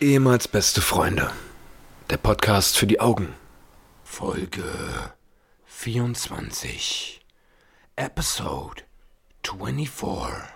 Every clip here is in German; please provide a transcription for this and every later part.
Ehemals beste Freunde. Der Podcast für die Augen. Folge 24. Episode 24.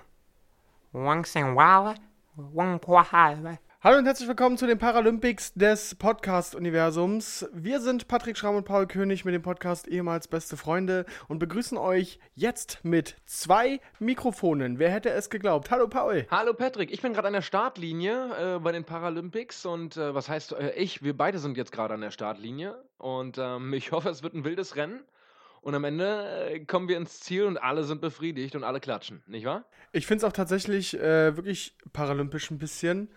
Hallo und herzlich willkommen zu den Paralympics des Podcast-Universums. Wir sind Patrick Schramm und Paul König mit dem Podcast ehemals beste Freunde und begrüßen euch jetzt mit zwei Mikrofonen. Wer hätte es geglaubt? Hallo Paul. Hallo Patrick, ich bin gerade an der Startlinie äh, bei den Paralympics und äh, was heißt äh, ich? Wir beide sind jetzt gerade an der Startlinie und ähm, ich hoffe, es wird ein wildes Rennen. Und am Ende äh, kommen wir ins Ziel und alle sind befriedigt und alle klatschen, nicht wahr? Ich finde es auch tatsächlich äh, wirklich paralympisch ein bisschen,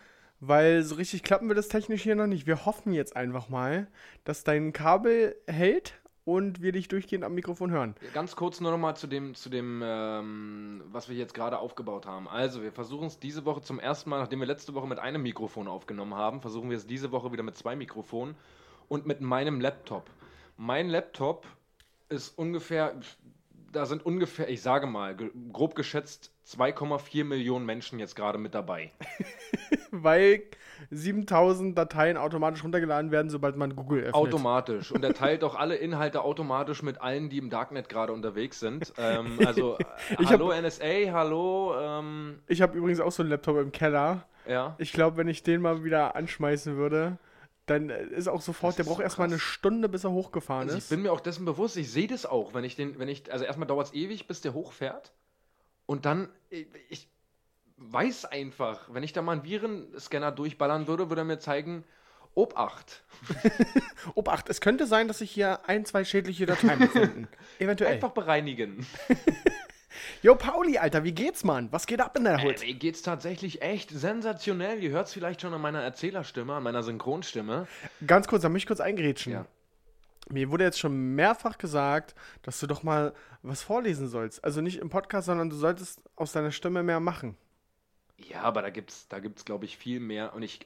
weil so richtig klappen wir das technisch hier noch nicht. Wir hoffen jetzt einfach mal, dass dein Kabel hält und wir dich durchgehend am Mikrofon hören. Ganz kurz nur nochmal zu dem, zu dem ähm, was wir jetzt gerade aufgebaut haben. Also, wir versuchen es diese Woche zum ersten Mal, nachdem wir letzte Woche mit einem Mikrofon aufgenommen haben, versuchen wir es diese Woche wieder mit zwei Mikrofonen und mit meinem Laptop. Mein Laptop ist ungefähr, da sind ungefähr, ich sage mal, grob geschätzt 2,4 Millionen Menschen jetzt gerade mit dabei. weil 7000 Dateien automatisch runtergeladen werden, sobald man Google öffnet. Automatisch. Und er teilt auch alle Inhalte automatisch mit allen, die im Darknet gerade unterwegs sind. Ähm, also, äh, Ich hallo NSA, hallo, ähm, Ich habe übrigens auch so einen Laptop im Keller. ja. Ich glaube, wenn ich den mal wieder anschmeißen würde, dann äh, ist auch sofort, Das der braucht so erstmal eine. Stunde, bis er hochgefahren Also ich ist. bin mir auch dessen bewusst, ich sehe das auch, wenn ich den, wenn ich, also erstmal dauert es ewig, bis der hochfährt. Und dann, ich, ich weiß einfach, wenn ich da mal einen Virenscanner durchballern würde, würde er mir zeigen, Obacht. Obacht, es könnte sein, dass sich hier ein, zwei schädliche Dateien befinden. Eventuell. Einfach bereinigen. Jo, Pauli, Alter, wie geht's, Mann? Was geht ab in der Äh, Hut? mir geht's tatsächlich echt sensationell. Ihr hört es vielleicht schon an meiner Erzählerstimme, an meiner Synchronstimme. Ganz kurz, da möchte ich kurz eingrätschen. Ja. Mir wurde jetzt schon mehrfach gesagt, dass du doch mal was vorlesen sollst. Also nicht im Podcast, sondern du solltest aus deiner Stimme mehr machen. Ja, aber da gibt's, da gibt's, glaube ich, viel mehr. Und ich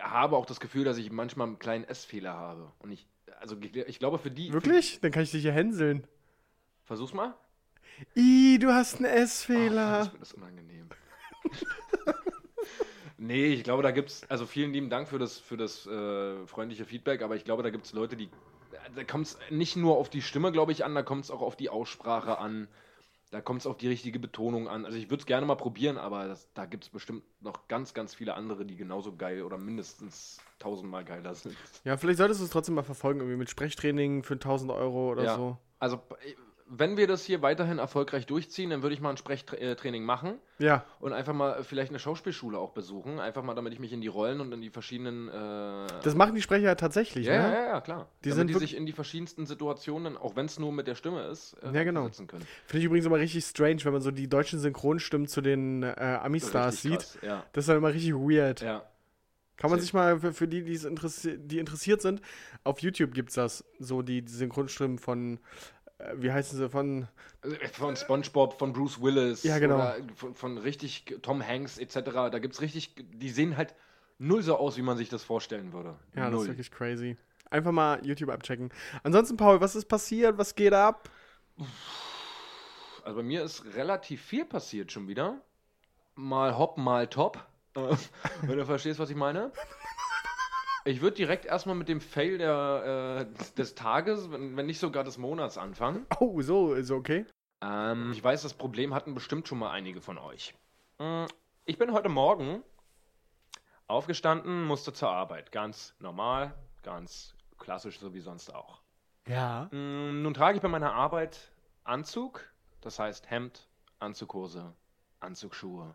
habe auch das Gefühl, dass ich manchmal einen kleinen S-Fehler habe. Und ich, also ich glaube für die. Wirklich? Dann kann ich dich hier hänseln. Versuch's mal. Ih, du hast einen S-Fehler. ist das unangenehm. nee, ich glaube, da gibt's, also vielen lieben Dank für das, für das äh, freundliche Feedback, aber ich glaube, da gibt's Leute, die, da kommt es nicht nur auf die Stimme, glaube ich, an, da kommt es auch auf die Aussprache an, da kommt es auf die richtige Betonung an. Also ich würde es gerne mal probieren, aber das, da gibt es bestimmt noch ganz, ganz viele andere, die genauso geil oder mindestens tausendmal geiler sind. Ja, vielleicht solltest du es trotzdem mal verfolgen, irgendwie mit Sprechtraining für 1000 Euro oder Ja. so. Also, wenn wir das hier weiterhin erfolgreich durchziehen, dann würde ich mal ein Sprechtraining machen. Ja, Und einfach mal vielleicht eine Schauspielschule auch besuchen. Einfach mal, damit ich mich in die Rollen und in die verschiedenen. Äh, das machen die Sprecher ja tatsächlich, ja, ne? ja, ja, klar. Die damit sind die sich in die verschiedensten Situationen, auch wenn es nur mit der Stimme ist, äh, Ja, genau. versetzen können. Finde ich übrigens immer richtig strange, wenn man so die deutschen Synchronstimmen zu den äh, Ami-Stars sieht. krass, Ja, Das ist dann immer richtig weird. ja. Kann man sich mal, für, für die, die's interessi die interessiert sind, auf YouTube gibt's das. So die, die Synchronstimmen von, äh, wie heißen sie, von, Von SpongeBob, von Bruce Willis. Ja, genau. Von, von richtig Tom Hanks etc. Da gibt es richtig. Die sehen halt null so aus, wie man sich das vorstellen würde. ja, das null. ist wirklich crazy. Einfach mal YouTube abchecken. Ansonsten, Paul, was ist passiert? Was geht ab? Also bei mir ist relativ viel passiert schon wieder. Mal hopp, mal top. Äh, Wenn du verstehst, was ich meine. Ich würde direkt erstmal mit dem Fail der, äh, des Tages, wenn, wenn nicht sogar des Monats anfangen. Oh, so, ist okay. Ähm, ich weiß, das Problem hatten bestimmt schon mal einige von euch. Mm, Ich bin heute Morgen aufgestanden, musste zur Arbeit. Ganz normal, ganz klassisch, so wie sonst auch. Ja. Mm, Nun trage ich bei meiner Arbeit Anzug, das heißt Hemd, Anzughose, Anzugsschuhe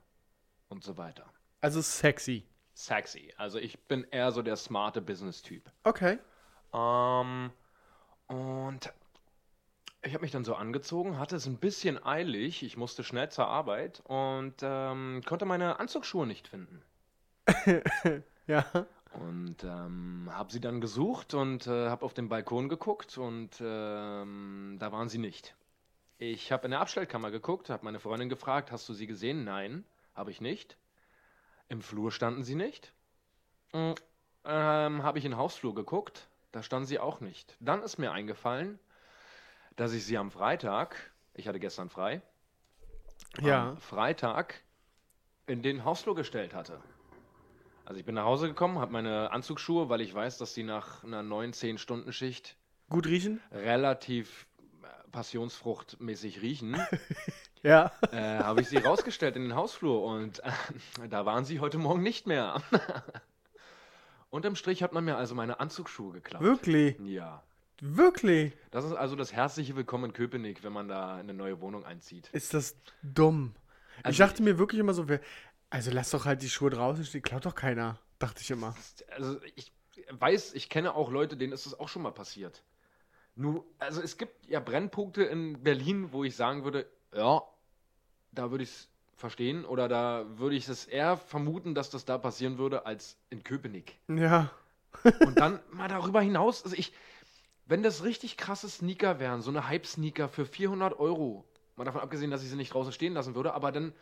und so weiter. Also sexy. Sexy. Also ich bin eher so der smarte Business-Typ. Okay. Ähm, und ich habe mich dann so angezogen, hatte es ein bisschen eilig, ich musste schnell zur Arbeit und ähm, konnte meine Anzugsschuhe nicht finden. Ja. Und ähm, habe sie dann gesucht und äh, habe auf den Balkon geguckt und ähm, da waren sie nicht. Ich habe in der Abstellkammer geguckt, habe meine Freundin gefragt, hast du sie gesehen? Nein, habe ich nicht. Im Flur standen sie nicht. Mm, Ähm, habe ich in den Hausflur geguckt, da standen sie auch nicht. Dann ist mir eingefallen, dass ich sie am Freitag, ich hatte gestern frei, Ja. am Freitag in den Hausflur gestellt hatte. Also ich bin nach Hause gekommen, habe meine Anzugsschuhe, weil ich weiß, dass die nach einer 9, 10 Stunden Schicht Gut riechen? relativ passionsfruchtmäßig riechen, Ja. äh, habe ich sie rausgestellt in den Hausflur und äh, da waren sie heute Morgen nicht mehr. Unterm Strich hat man mir also meine Anzugsschuhe geklaut. Wirklich? Ja. Wirklich? Das ist also das herzliche Willkommen in Köpenick, wenn man da in eine neue Wohnung einzieht. Ist das dumm? ich Also dachte mir wirklich immer so, also lass doch halt die Schuhe draußen stehen, klaut doch keiner. Dachte ich immer. Also ich weiß, ich kenne auch Leute, denen ist das auch schon mal passiert. Nur, also es gibt ja Brennpunkte in Berlin, wo ich sagen würde, ja, da würde ich es verstehen oder da würde ich es eher vermuten, dass das da passieren würde, als in Köpenick. Ja. Und dann mal darüber hinaus, also ich, wenn das richtig krasse Sneaker wären, so eine Hype-Sneaker für 400 Euro, mal davon abgesehen, dass ich sie nicht draußen stehen lassen würde, aber dann,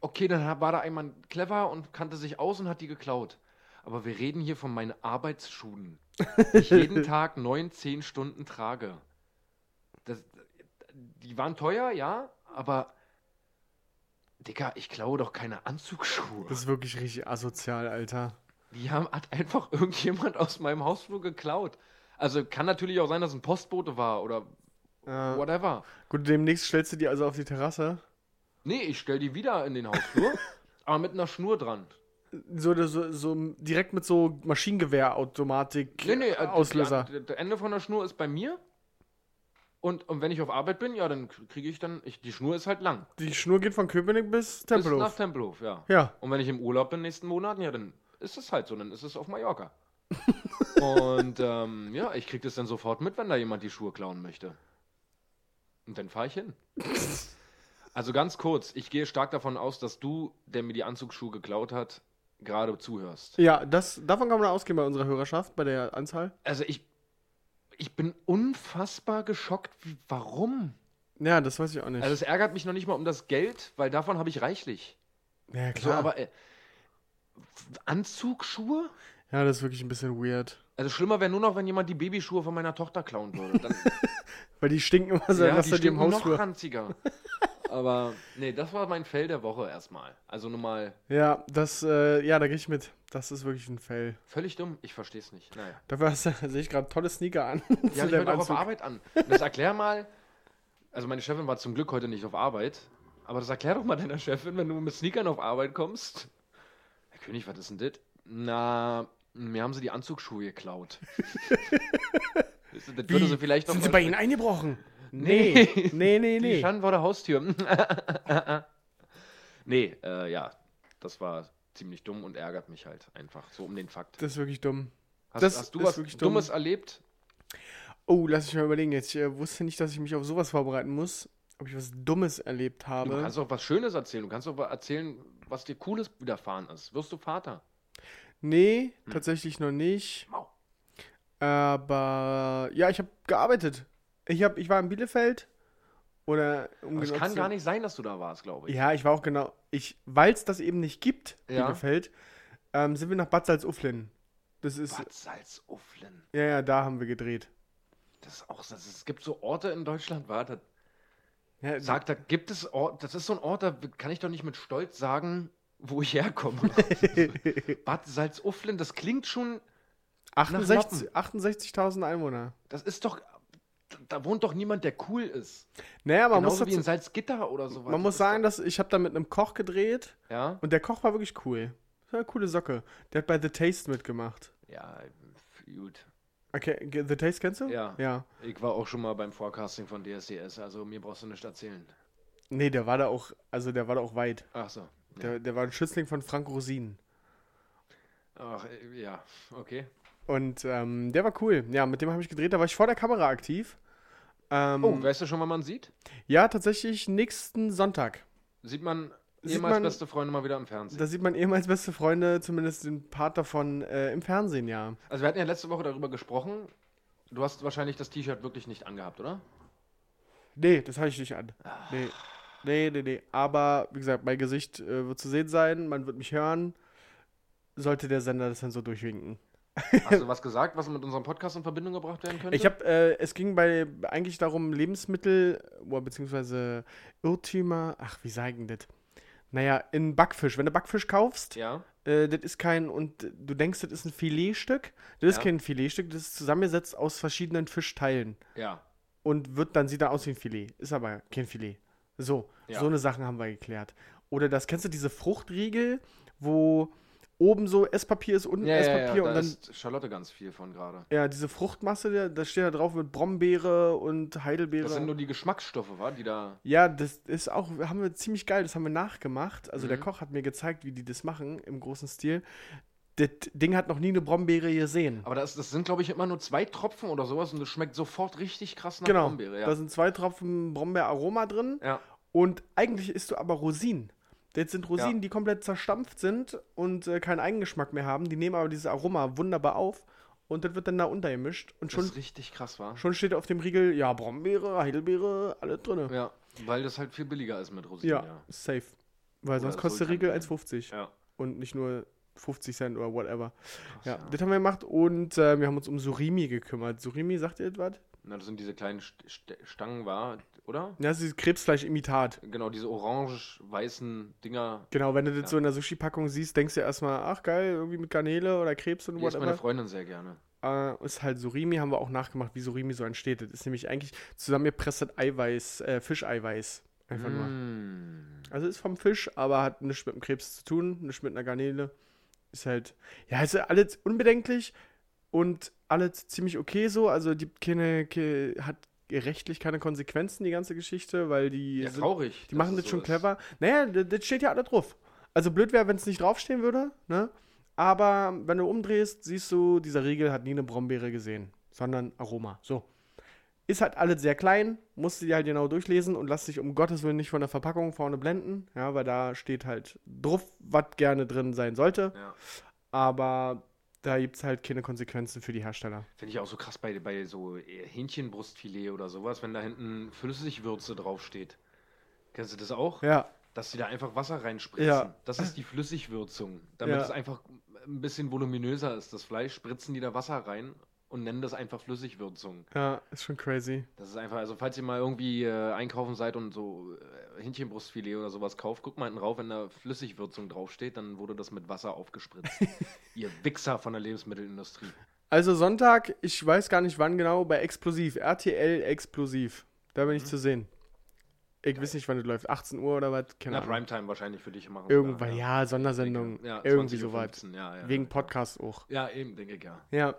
okay, dann war da einmal clever und kannte sich aus und hat die geklaut. Aber wir reden hier von meinen Arbeitsschuhen, die ich jeden Tag 9, 10 Stunden trage. Das, die waren teuer, ja, aber Digga, ich klaue doch keine Anzugsschuhe. Das ist wirklich richtig asozial, Alter. Die haben, hat einfach irgendjemand aus meinem Hausflur geklaut. Also kann natürlich auch sein, dass ein Postbote war oder Ja. whatever. Gut, demnächst stellst du die also auf die Terrasse. Nee, ich stell die wieder in den Hausflur, aber mit einer Schnur dran. So, so, so direkt mit so Maschinengewehrautomatik Nee, nee, äh, Auslöser. Das Ende von der Schnur ist bei mir. Und, und wenn ich auf Arbeit bin, ja, dann kriege ich dann. Ich, die Schnur ist halt lang. Die Schnur geht von Köpenick bis Bis nach Tempelhof. Tempelhof, ja. Ja. Und wenn ich im Urlaub bin nächsten Monaten, ja, dann ist es halt so, dann ist es auf Mallorca. und ähm, ja, ich krieg das dann sofort mit, wenn da jemand die Schuhe klauen möchte. Und dann fahre ich hin. Also ganz kurz, ich gehe stark davon aus, dass du, der mir die Anzugsschuhe geklaut hat, gerade zuhörst. Ja, das, davon kann man ausgehen bei unserer Hörerschaft, bei der Anzahl. Also ich, ich bin unfassbar geschockt. Warum? Ja, das weiß ich auch nicht. Also es ärgert mich noch nicht mal um das Geld, weil davon habe ich reichlich. ja, So, klar. aber äh, Anzugsschuhe? ja, das ist wirklich ein bisschen weird. Also schlimmer wäre nur noch, wenn jemand die Babyschuhe von meiner Tochter klauen würde. Dann, Weil die stinken immer so, ja, dass die stinken noch ranziger. Aber nee, das war mein Fell der Woche erstmal. Also nur mal Ja, das, äh, ja, da gehe ich mit. Das ist wirklich ein Fail. völlig dumm. Ich verstehe es nicht. Naja. Dafür hast sehe ich gerade tolle Sneaker an. Hatte ich heute auch auf. Arbeit an. Das erklär mal. Also meine Chefin war zum Glück heute nicht auf Arbeit. Aber das erklär doch mal deiner Chefin, wenn du mit Sneakern auf Arbeit kommst. Herr König, was ist denn das? Na, mir haben sie die Anzugsschuhe geklaut. das würde sie vielleicht noch Sind sie bei Ihnen eingebrochen? Nee. Nee, nee, nee, Die standen vor der Haustür. nee, äh, ja, das war ziemlich dumm und ärgert mich halt einfach. So um den Fakt. Das ist wirklich dumm. Hast, das hast du was wirklich dumm. Dummes erlebt? Oh, lass mich mal überlegen. Jetzt, ich äh, wusste nicht, dass ich mich auf sowas vorbereiten muss. Ob ich was Dummes erlebt Du habe. kannst auch was Schönes erzählen. Du kannst auch erzählen, was dir Cooles widerfahren ist. Wirst du Vater? Nee, Hm. tatsächlich noch nicht. Mau. Aber ja, ich habe gearbeitet. Ich, hab, ich war in Bielefeld. Oder um es kann gar nicht sein, dass du da warst, glaube ich. Ja, ich war auch genau. Ich, weil es das eben nicht gibt, Ja. Bielefeld, ähm, sind wir nach Bad Salzuflen. Das ist. Bad Salzuflen. Ja, ja, da haben wir gedreht. Das ist auch, das, es gibt so Orte in Deutschland, warte, Ja, sag, da gibt es Ort, das ist so ein Ort, da kann ich doch nicht mit Stolz sagen, wo ich herkomme. Bad Salzuflen, das klingt schon 68 68.000 Einwohner. Das ist doch. Da wohnt doch niemand, der cool ist. Naja, man Genauso muss, wie in Salzgitter oder sowas. man muss sagen, dass ich habe da mit einem Koch gedreht Ja? und der Koch war wirklich cool. Das war eine coole Socke. Der hat bei The Taste mitgemacht. Ja, gut. Okay, The Taste kennst du? Ja. Ja. Ich war auch schon mal beim Forecasting von DSDS, also mir brauchst du nicht erzählen. Nee, der war da auch, also der war da auch weit. Ach so. Ja. Der, der war ein Schützling von Frank Rosin. Ach, äh, ja, okay. Und ähm, der war cool. Ja, mit dem habe ich gedreht. Da war ich vor der Kamera aktiv. Ähm, Oh, weißt du schon, wann man sieht? ja, tatsächlich nächsten Sonntag. Sieht man Sieht ehemals man- beste Freunde mal wieder im Fernsehen. Da sieht man ehemals beste Freunde, zumindest den Part davon äh, im Fernsehen, ja. Also wir hatten ja letzte Woche darüber gesprochen. Du hast wahrscheinlich das T-Shirt wirklich nicht angehabt, oder? Nee, das habe ich nicht an. Nee. Nee, nee, nee. Aber, wie gesagt, mein Gesicht äh, wird zu sehen sein, man wird mich hören. Sollte der Sender das dann so durchwinken. Hast du was gesagt, was mit unserem Podcast in Verbindung gebracht werden könnte? Ich habe, äh, es ging bei eigentlich darum, Lebensmittel, beziehungsweise Irrtümer, ach, wie sagen das? Naja, in Backfisch. Wenn du Backfisch kaufst, Ja. äh, das ist kein, und du denkst, das ist ein Filetstück. Das ist Ja. kein Filetstück, das ist zusammengesetzt aus verschiedenen Fischteilen. Ja. Und wird dann, sieht er aus wie ein Filet. Ist aber kein Filet. So, Ja. so eine Sachen haben wir geklärt. Oder das, kennst du diese Fruchtriegel, wo oben so Esspapier ist, unten Ja, ja, Esspapier ja, und da dann ist Charlotte ganz viel von gerade. Ja, diese Fruchtmasse, da- steht da drauf mit Brombeere und Heidelbeere. Das sind nur die Geschmacksstoffe, wa? die da. ja, das ist auch, haben wir ziemlich geil, das haben wir nachgemacht. Also der Mhm. Koch hat mir gezeigt, wie die das machen im großen Stil. Das Ding hat noch nie eine Brombeere gesehen. Aber das, das sind, glaube ich, immer nur zwei Tropfen oder sowas und das schmeckt sofort richtig krass nach genau, Brombeere. Ja. da sind zwei Tropfen Brombeeraroma drin ja. und eigentlich isst du aber Rosinen. Das sind Rosinen, Ja. die komplett zerstampft sind und äh, keinen Eigengeschmack mehr haben. Die nehmen aber dieses Aroma wunderbar auf und das wird dann da untergemischt und Das schon, ist richtig krass, war. schon steht auf dem Riegel, ja, Brombeere, Heidelbeere, alles drin. Ja, weil das halt viel billiger ist mit Rosinen. Ja, Ja. safe. Weil sonst Oder kostet der Riegel Sultan. 1,50 ja. und nicht nur 50 Cent oder whatever. Krass, Ja, ja. das haben wir gemacht und äh, wir haben uns um Surimi gekümmert. Surimi, sagt ihr etwas? Na, das sind diese kleinen St St Stangen, war, oder? Ja, das ist Krebsfleisch-Imitat. Genau, diese orange-weißen Dinger. Genau, wenn du das Ja. so in der Sushi-Packung siehst, denkst du erstmal, ach geil, irgendwie mit Garnele oder Krebs und Die isst meine whatever. Freundin sehr gerne. Äh, ist halt Surimi, haben wir auch nachgemacht, wie Surimi so entsteht. Das ist nämlich eigentlich zusammengepresstes Eiweiß, äh, Fischeiweiß. Einfach nur. Mm. Also ist vom Fisch, aber hat nichts mit dem Krebs zu tun, nichts mit einer Garnele. Ist halt, ja, ist alles unbedenklich und alles ziemlich okay so. Also die keine, ke- hat rechtlich keine Konsequenzen, die ganze Geschichte, weil die, Ja, sind, traurig. die machen das es schon so ist. clever. Naja, das, das steht ja alle drauf. Also blöd wäre, wenn es nicht draufstehen würde, ne? Aber wenn du umdrehst, siehst du, dieser Riegel hat nie eine Brombeere gesehen, sondern Aroma. So. Ist halt alles sehr klein, musst du dir halt genau durchlesen und lass dich um Gottes Willen nicht von der Verpackung vorne blenden, ja, weil da steht halt drauf, was gerne drin sein sollte. Ja. Aber da gibt es halt keine Konsequenzen für die Hersteller. Finde ich auch so krass bei, bei so äh, Hähnchenbrustfilet oder sowas, wenn da hinten Flüssigwürze draufsteht. Kennst du das auch? Ja, Dass die da einfach Wasser reinspritzen. Ja. Das ist die Flüssigwürzung. Damit Ja. es einfach ein bisschen voluminöser ist. Das Fleisch spritzen die da Wasser rein und nennen das einfach Flüssigwürzung. ja, ist schon crazy. Das ist einfach, also falls ihr mal irgendwie äh, einkaufen seid und so äh, Hähnchenbrustfilet oder sowas kauft, guckt mal hinten rauf, wenn da Flüssigwürzung draufsteht, dann wurde das mit Wasser aufgespritzt. ihr Wichser von der Lebensmittelindustrie. Also Sonntag, ich weiß gar nicht wann genau, bei Explosiv, RTL Explosiv. Da bin ich Mhm. zu sehen. Ich weiß nicht, wann das läuft. 18 Uhr oder was? Keine Na, Ahnung. Primetime wahrscheinlich für dich machen. Irgendwann, sogar, ja, Sondersendung. Ja, irgendwie 20:15, soweit. Ja, ja. Wegen Podcast auch. Ja, eben, denke ich, ja. Ja.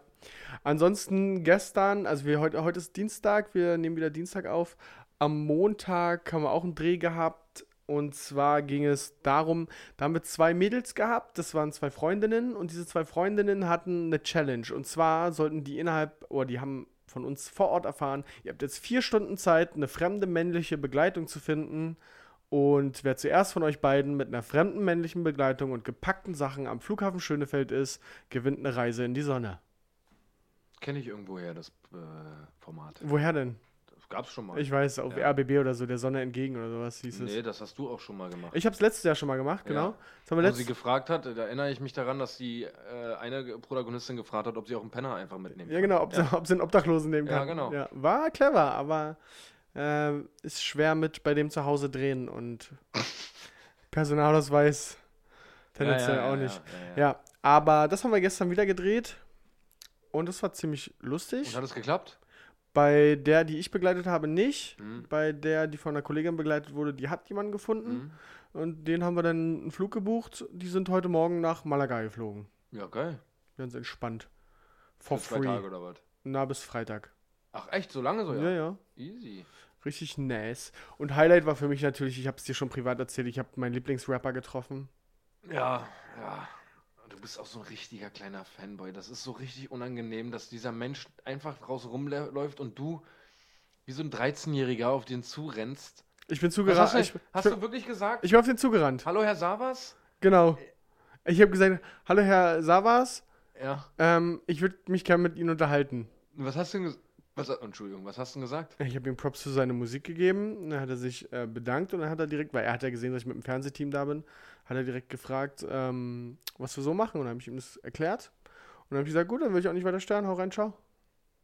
Ansonsten gestern, also wir heute, heute ist Dienstag, wir nehmen wieder Dienstag auf. Am Montag haben wir auch einen Dreh gehabt. Und zwar ging es darum, da haben wir zwei Mädels gehabt, das waren zwei Freundinnen und diese zwei Freundinnen hatten eine Challenge. Und zwar sollten die innerhalb, oder die haben von uns vor Ort erfahren, ihr habt jetzt vier Stunden Zeit, eine fremde männliche Begleitung zu finden. Und wer zuerst von euch beiden mit einer fremden männlichen Begleitung und gepackten Sachen am Flughafen Schönefeld ist, gewinnt eine Reise in die Sonne. Kenne ich irgendwoher das äh, Format. Woher denn? Gab's schon mal. Ich weiß, auf Ja. RBB oder so, der Sonne entgegen oder sowas hieß nee, es. das hast du auch schon mal gemacht. Ich habe es letztes Jahr schon mal gemacht, genau. Ja. Das haben wir Wo sie gefragt hat, da erinnere ich mich daran, dass die äh, eine Protagonistin gefragt hat, ob sie auch einen Penner einfach mitnehmen Ja, genau, ob, Ja. Sie, ob sie einen Obdachlosen nehmen Ja, kann. genau. war clever, aber äh, ist schwer mit bei dem zu Hause drehen und Personalausweis tendenziell ja, ja, auch ja, nicht. Ja, ja. Ja, aber das haben wir gestern wieder gedreht und das war ziemlich lustig. Und hat es geklappt? Bei der, die ich begleitet habe, nicht. Mhm. Bei der, die von einer Kollegin begleitet wurde, die hat jemanden gefunden. Mhm. Und den haben wir dann einen Flug gebucht. Die sind heute Morgen nach Malaga geflogen. Ja, geil. Ganz entspannt. For zwei free. Tage oder was? Na, bis Freitag. Ach, echt? So lange so, Ja, ja? ja. Easy. Richtig nice. Und Highlight war für mich natürlich, ich habe es dir schon privat erzählt, ich habe meinen Lieblingsrapper getroffen. Ja, ja. Du bist auch so ein richtiger kleiner Fanboy. Das ist so richtig unangenehm, dass dieser Mensch einfach draußen rumläuft und du wie so ein 13-Jähriger auf den zurennst. Ich bin zugerannt. hast du, Ich, hast du wirklich gesagt? ich bin auf den zugerannt. Hallo, Herr Savas? Genau. Ich habe gesagt, hallo Herr Savas, Ja. ähm, ich würde mich gerne mit Ihnen unterhalten. Was hast du denn gesagt? Was, Entschuldigung, was hast du denn gesagt? Ich habe ihm Props für seine Musik gegeben. Dann hat er sich äh, bedankt und dann hat er direkt, weil er hat ja gesehen, dass ich mit dem Fernsehteam da bin, hat er direkt gefragt, ähm, was wir so machen. Und dann habe ich ihm das erklärt. Und dann habe ich gesagt, gut, dann will ich auch nicht weiter stören, hau rein, ciao.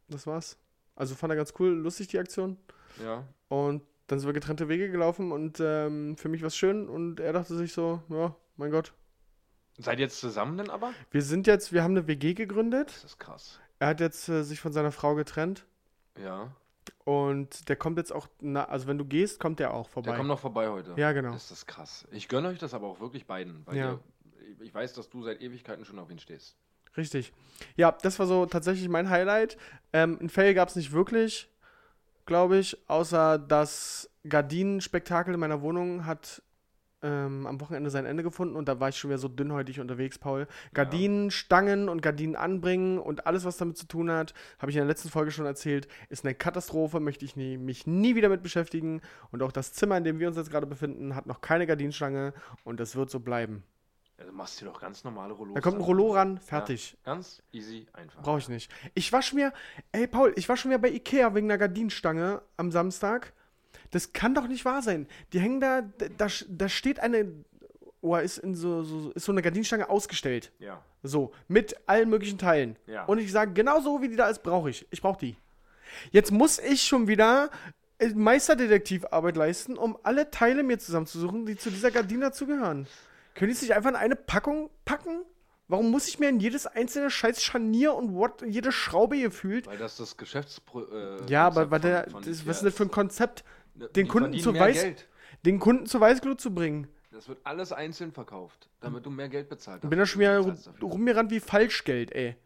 Das war's. Also fand er ganz cool, lustig die Aktion. Ja. Und dann sind wir getrennte Wege gelaufen und ähm, für mich war es schön und er dachte sich so, ja, mein Gott. Seid ihr jetzt zusammen denn aber? Wir sind jetzt, wir haben eine WG gegründet. Das ist krass. Er hat jetzt äh, sich von seiner Frau getrennt Ja. und der kommt jetzt auch, na, also wenn du gehst, kommt der auch vorbei. Der kommt noch vorbei heute. Ja, genau. Das ist krass. Ich gönne euch das aber auch wirklich beiden. Weil Ja. ihr, ich weiß, dass du seit Ewigkeiten schon auf ihn stehst. Richtig. Ja, das war so tatsächlich mein Highlight. Ähm, ein Fail gab es nicht wirklich, glaube ich, außer das Gardinenspektakel in meiner Wohnung hat ähm, am Wochenende sein Ende gefunden und da war ich schon wieder so dünnhäutig unterwegs, Paul. Gardinen, Stangen und Gardinen anbringen und alles, was damit zu tun hat, habe ich in der letzten Folge schon erzählt, ist eine Katastrophe, möchte ich nie, mich nie wieder mit beschäftigen. Und auch das Zimmer, in dem wir uns jetzt gerade befinden, hat noch keine Gardinenstange und das wird so bleiben. Also machst du doch ganz normale Rollos. Da kommt ein. Rollo ran, fertig. Ja, ganz easy, einfach. Brauche ich nicht. Ich war schon wieder, ey Paul, ich war schon wieder bei Ikea wegen einer Gardinenstange am Samstag. Das kann doch nicht wahr sein. Die hängen da, da, da steht eine, oh, ist, in so, so, ist so eine Gardinenstange ausgestellt. Ja. So, mit allen möglichen Teilen. Ja. Und ich sage, genau so wie die da ist, brauche ich. Ich brauche die. Jetzt muss ich schon wieder äh, Meisterdetektivarbeit leisten, um alle Teile mir zusammenzusuchen, die zu dieser Gardine dazugehören. Können die es nicht einfach in eine Packung packen? Warum muss ich mir in jedes einzelne scheiß Scharnier und what, jede Schraube gefühlt? Weil das das Geschäftspro äh, Ja, aber weil der, das, was ist das für ein. Konzept, den die Kunden zu weiß- Geld. den Kunden zur Weißglut zu bringen? Das wird alles einzeln verkauft, damit du mehr Geld bezahlt hast. Bin da schon wieder bezahlst rumgerannt wie Falschgeld, ey.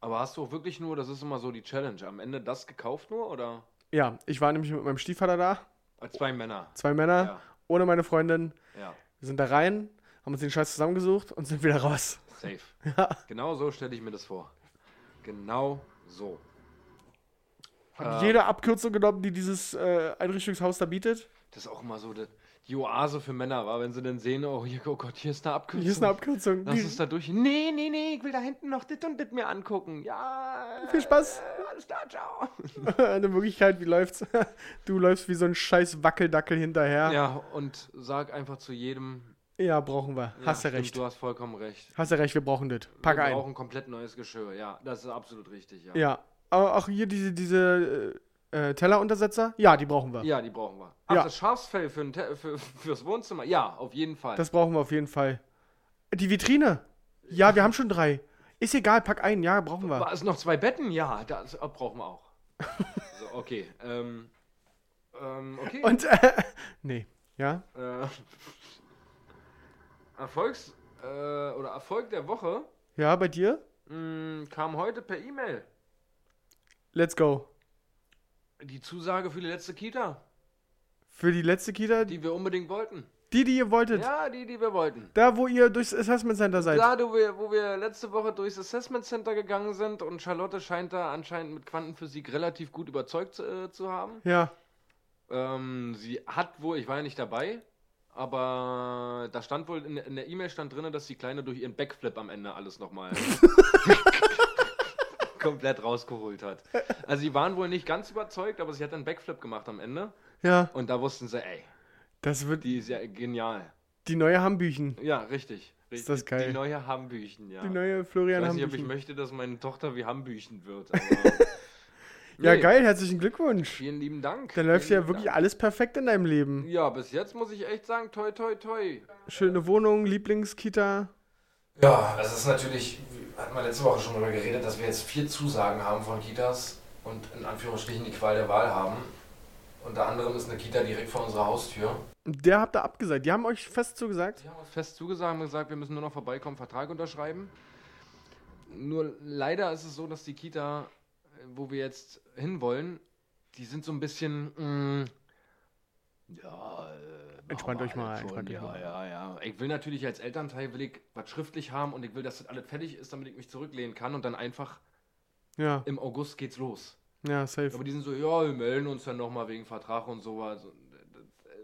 Aber hast du auch wirklich nur, das ist immer so die Challenge, am Ende das gekauft nur oder? Ja, ich war nämlich mit meinem Stiefvater da, Äh, Zwei Männer. zwei Männer, Ja. ohne meine Freundin. Ja, Wir sind da rein, haben uns den Scheiß zusammengesucht und sind wieder raus. safe. Ja. Genau so stelle ich mir das vor. Genau so. Hat Äh, jede Abkürzung genommen, die dieses äh, Einrichtungshaus da bietet. Das ist auch immer so die, die Oase für Männer, war, wenn sie dann sehen, oh, hier, oh Gott, hier ist eine Abkürzung. Hier ist eine Abkürzung. Lass Die- uns da durch. Nee, nee, nee, ich will da hinten noch dit und dit mir angucken. Ja. Viel Spaß. Äh, alles klar, ciao. Eine Möglichkeit, wie läuft's? Du läufst wie so ein scheiß Wackeldackel hinterher. Ja, und sag einfach zu jedem. Ja, brauchen wir. Ja, Hast du recht. Du hast vollkommen recht. Hast du recht, wir brauchen das. Pack wir ein. brauchen komplett neues Geschirr. Ja, das ist absolut richtig. Ja, Ja. Aber auch hier diese, diese äh, äh, Telleruntersetzer, ja, die brauchen wir. ja die brauchen wir. Ach, Ja. das Schafsfell für ein für, fürs Wohnzimmer? Ja, auf jeden Fall. Das brauchen wir auf jeden Fall. Die Vitrine. Ja, wir haben schon drei. Ist egal, pack ein. Ja, brauchen wir. War es noch zwei Betten? Ja, das äh, brauchen wir auch. so, okay. Ähm, ähm, okay. Und, äh, nee. Ja? Äh, Erfolgs- äh, oder Erfolg der Woche Ja, bei dir? mh, kam heute per E-Mail. Let's go. Die Zusage für die letzte Kita, Für die letzte Kita, die, die wir unbedingt wollten. die, ihr wolltet. Ja, die, die wir wollten. Da, wo ihr durchs Assessment Center seid. Da, wo wir, wo wir letzte Woche durchs Assessment Center gegangen sind und Charlotte scheint da anscheinend mit Quantenphysik relativ gut überzeugt äh, zu haben. Ja. Ähm, sie hat wohl, ich war ja nicht dabei, aber da stand wohl in, in der E-Mail stand drin, dass die Kleine durch ihren Backflip am Ende alles nochmal komplett rausgeholt hat. Also sie waren wohl nicht ganz überzeugt, aber sie hat einen Backflip gemacht am Ende Ja. und da wussten sie, ey, Das wird die ist ja genial. die neue Hambüchen. Ja, richtig. richtig. Ist das geil. Die neue Hambüchen, ja. Die neue ich Florian weiß nicht, ob ich Hambüchen. möchte, dass meine Tochter wie Hambüchen wird. Aber Ja, Nee, geil, herzlichen Glückwunsch. Vielen lieben Dank. Dann läuft ja wirklich Dank. alles perfekt in deinem Leben. Ja, bis jetzt muss ich echt sagen, toi, toi, toi. Schöne Wohnung, Lieblingskita. Ja, das ist natürlich, hatten wir letzte Woche schon darüber geredet, dass wir jetzt vier Zusagen haben von Kitas und in Anführungsstrichen die Qual der Wahl haben. Unter anderem ist eine Kita direkt vor unserer Haustür. Der habt ihr abgesagt. Die haben euch fest zugesagt. Die haben uns fest zugesagt und gesagt, wir müssen nur noch vorbeikommen, Vertrag unterschreiben. Nur leider ist es so, dass die Kita, wo wir jetzt hinwollen, die sind so ein bisschen. mm, ja, äh, Entspannt wir euch mal, schon, entspannt euch ja, mal. Ja, ja. Ich will natürlich als Elternteil will ich was schriftlich haben und ich will, dass das alles fertig ist, damit ich mich zurücklehnen kann und dann einfach Ja, im August geht's los. ja, safe. Aber die sind so, ja, wir melden uns dann nochmal wegen Vertrag und sowas. Und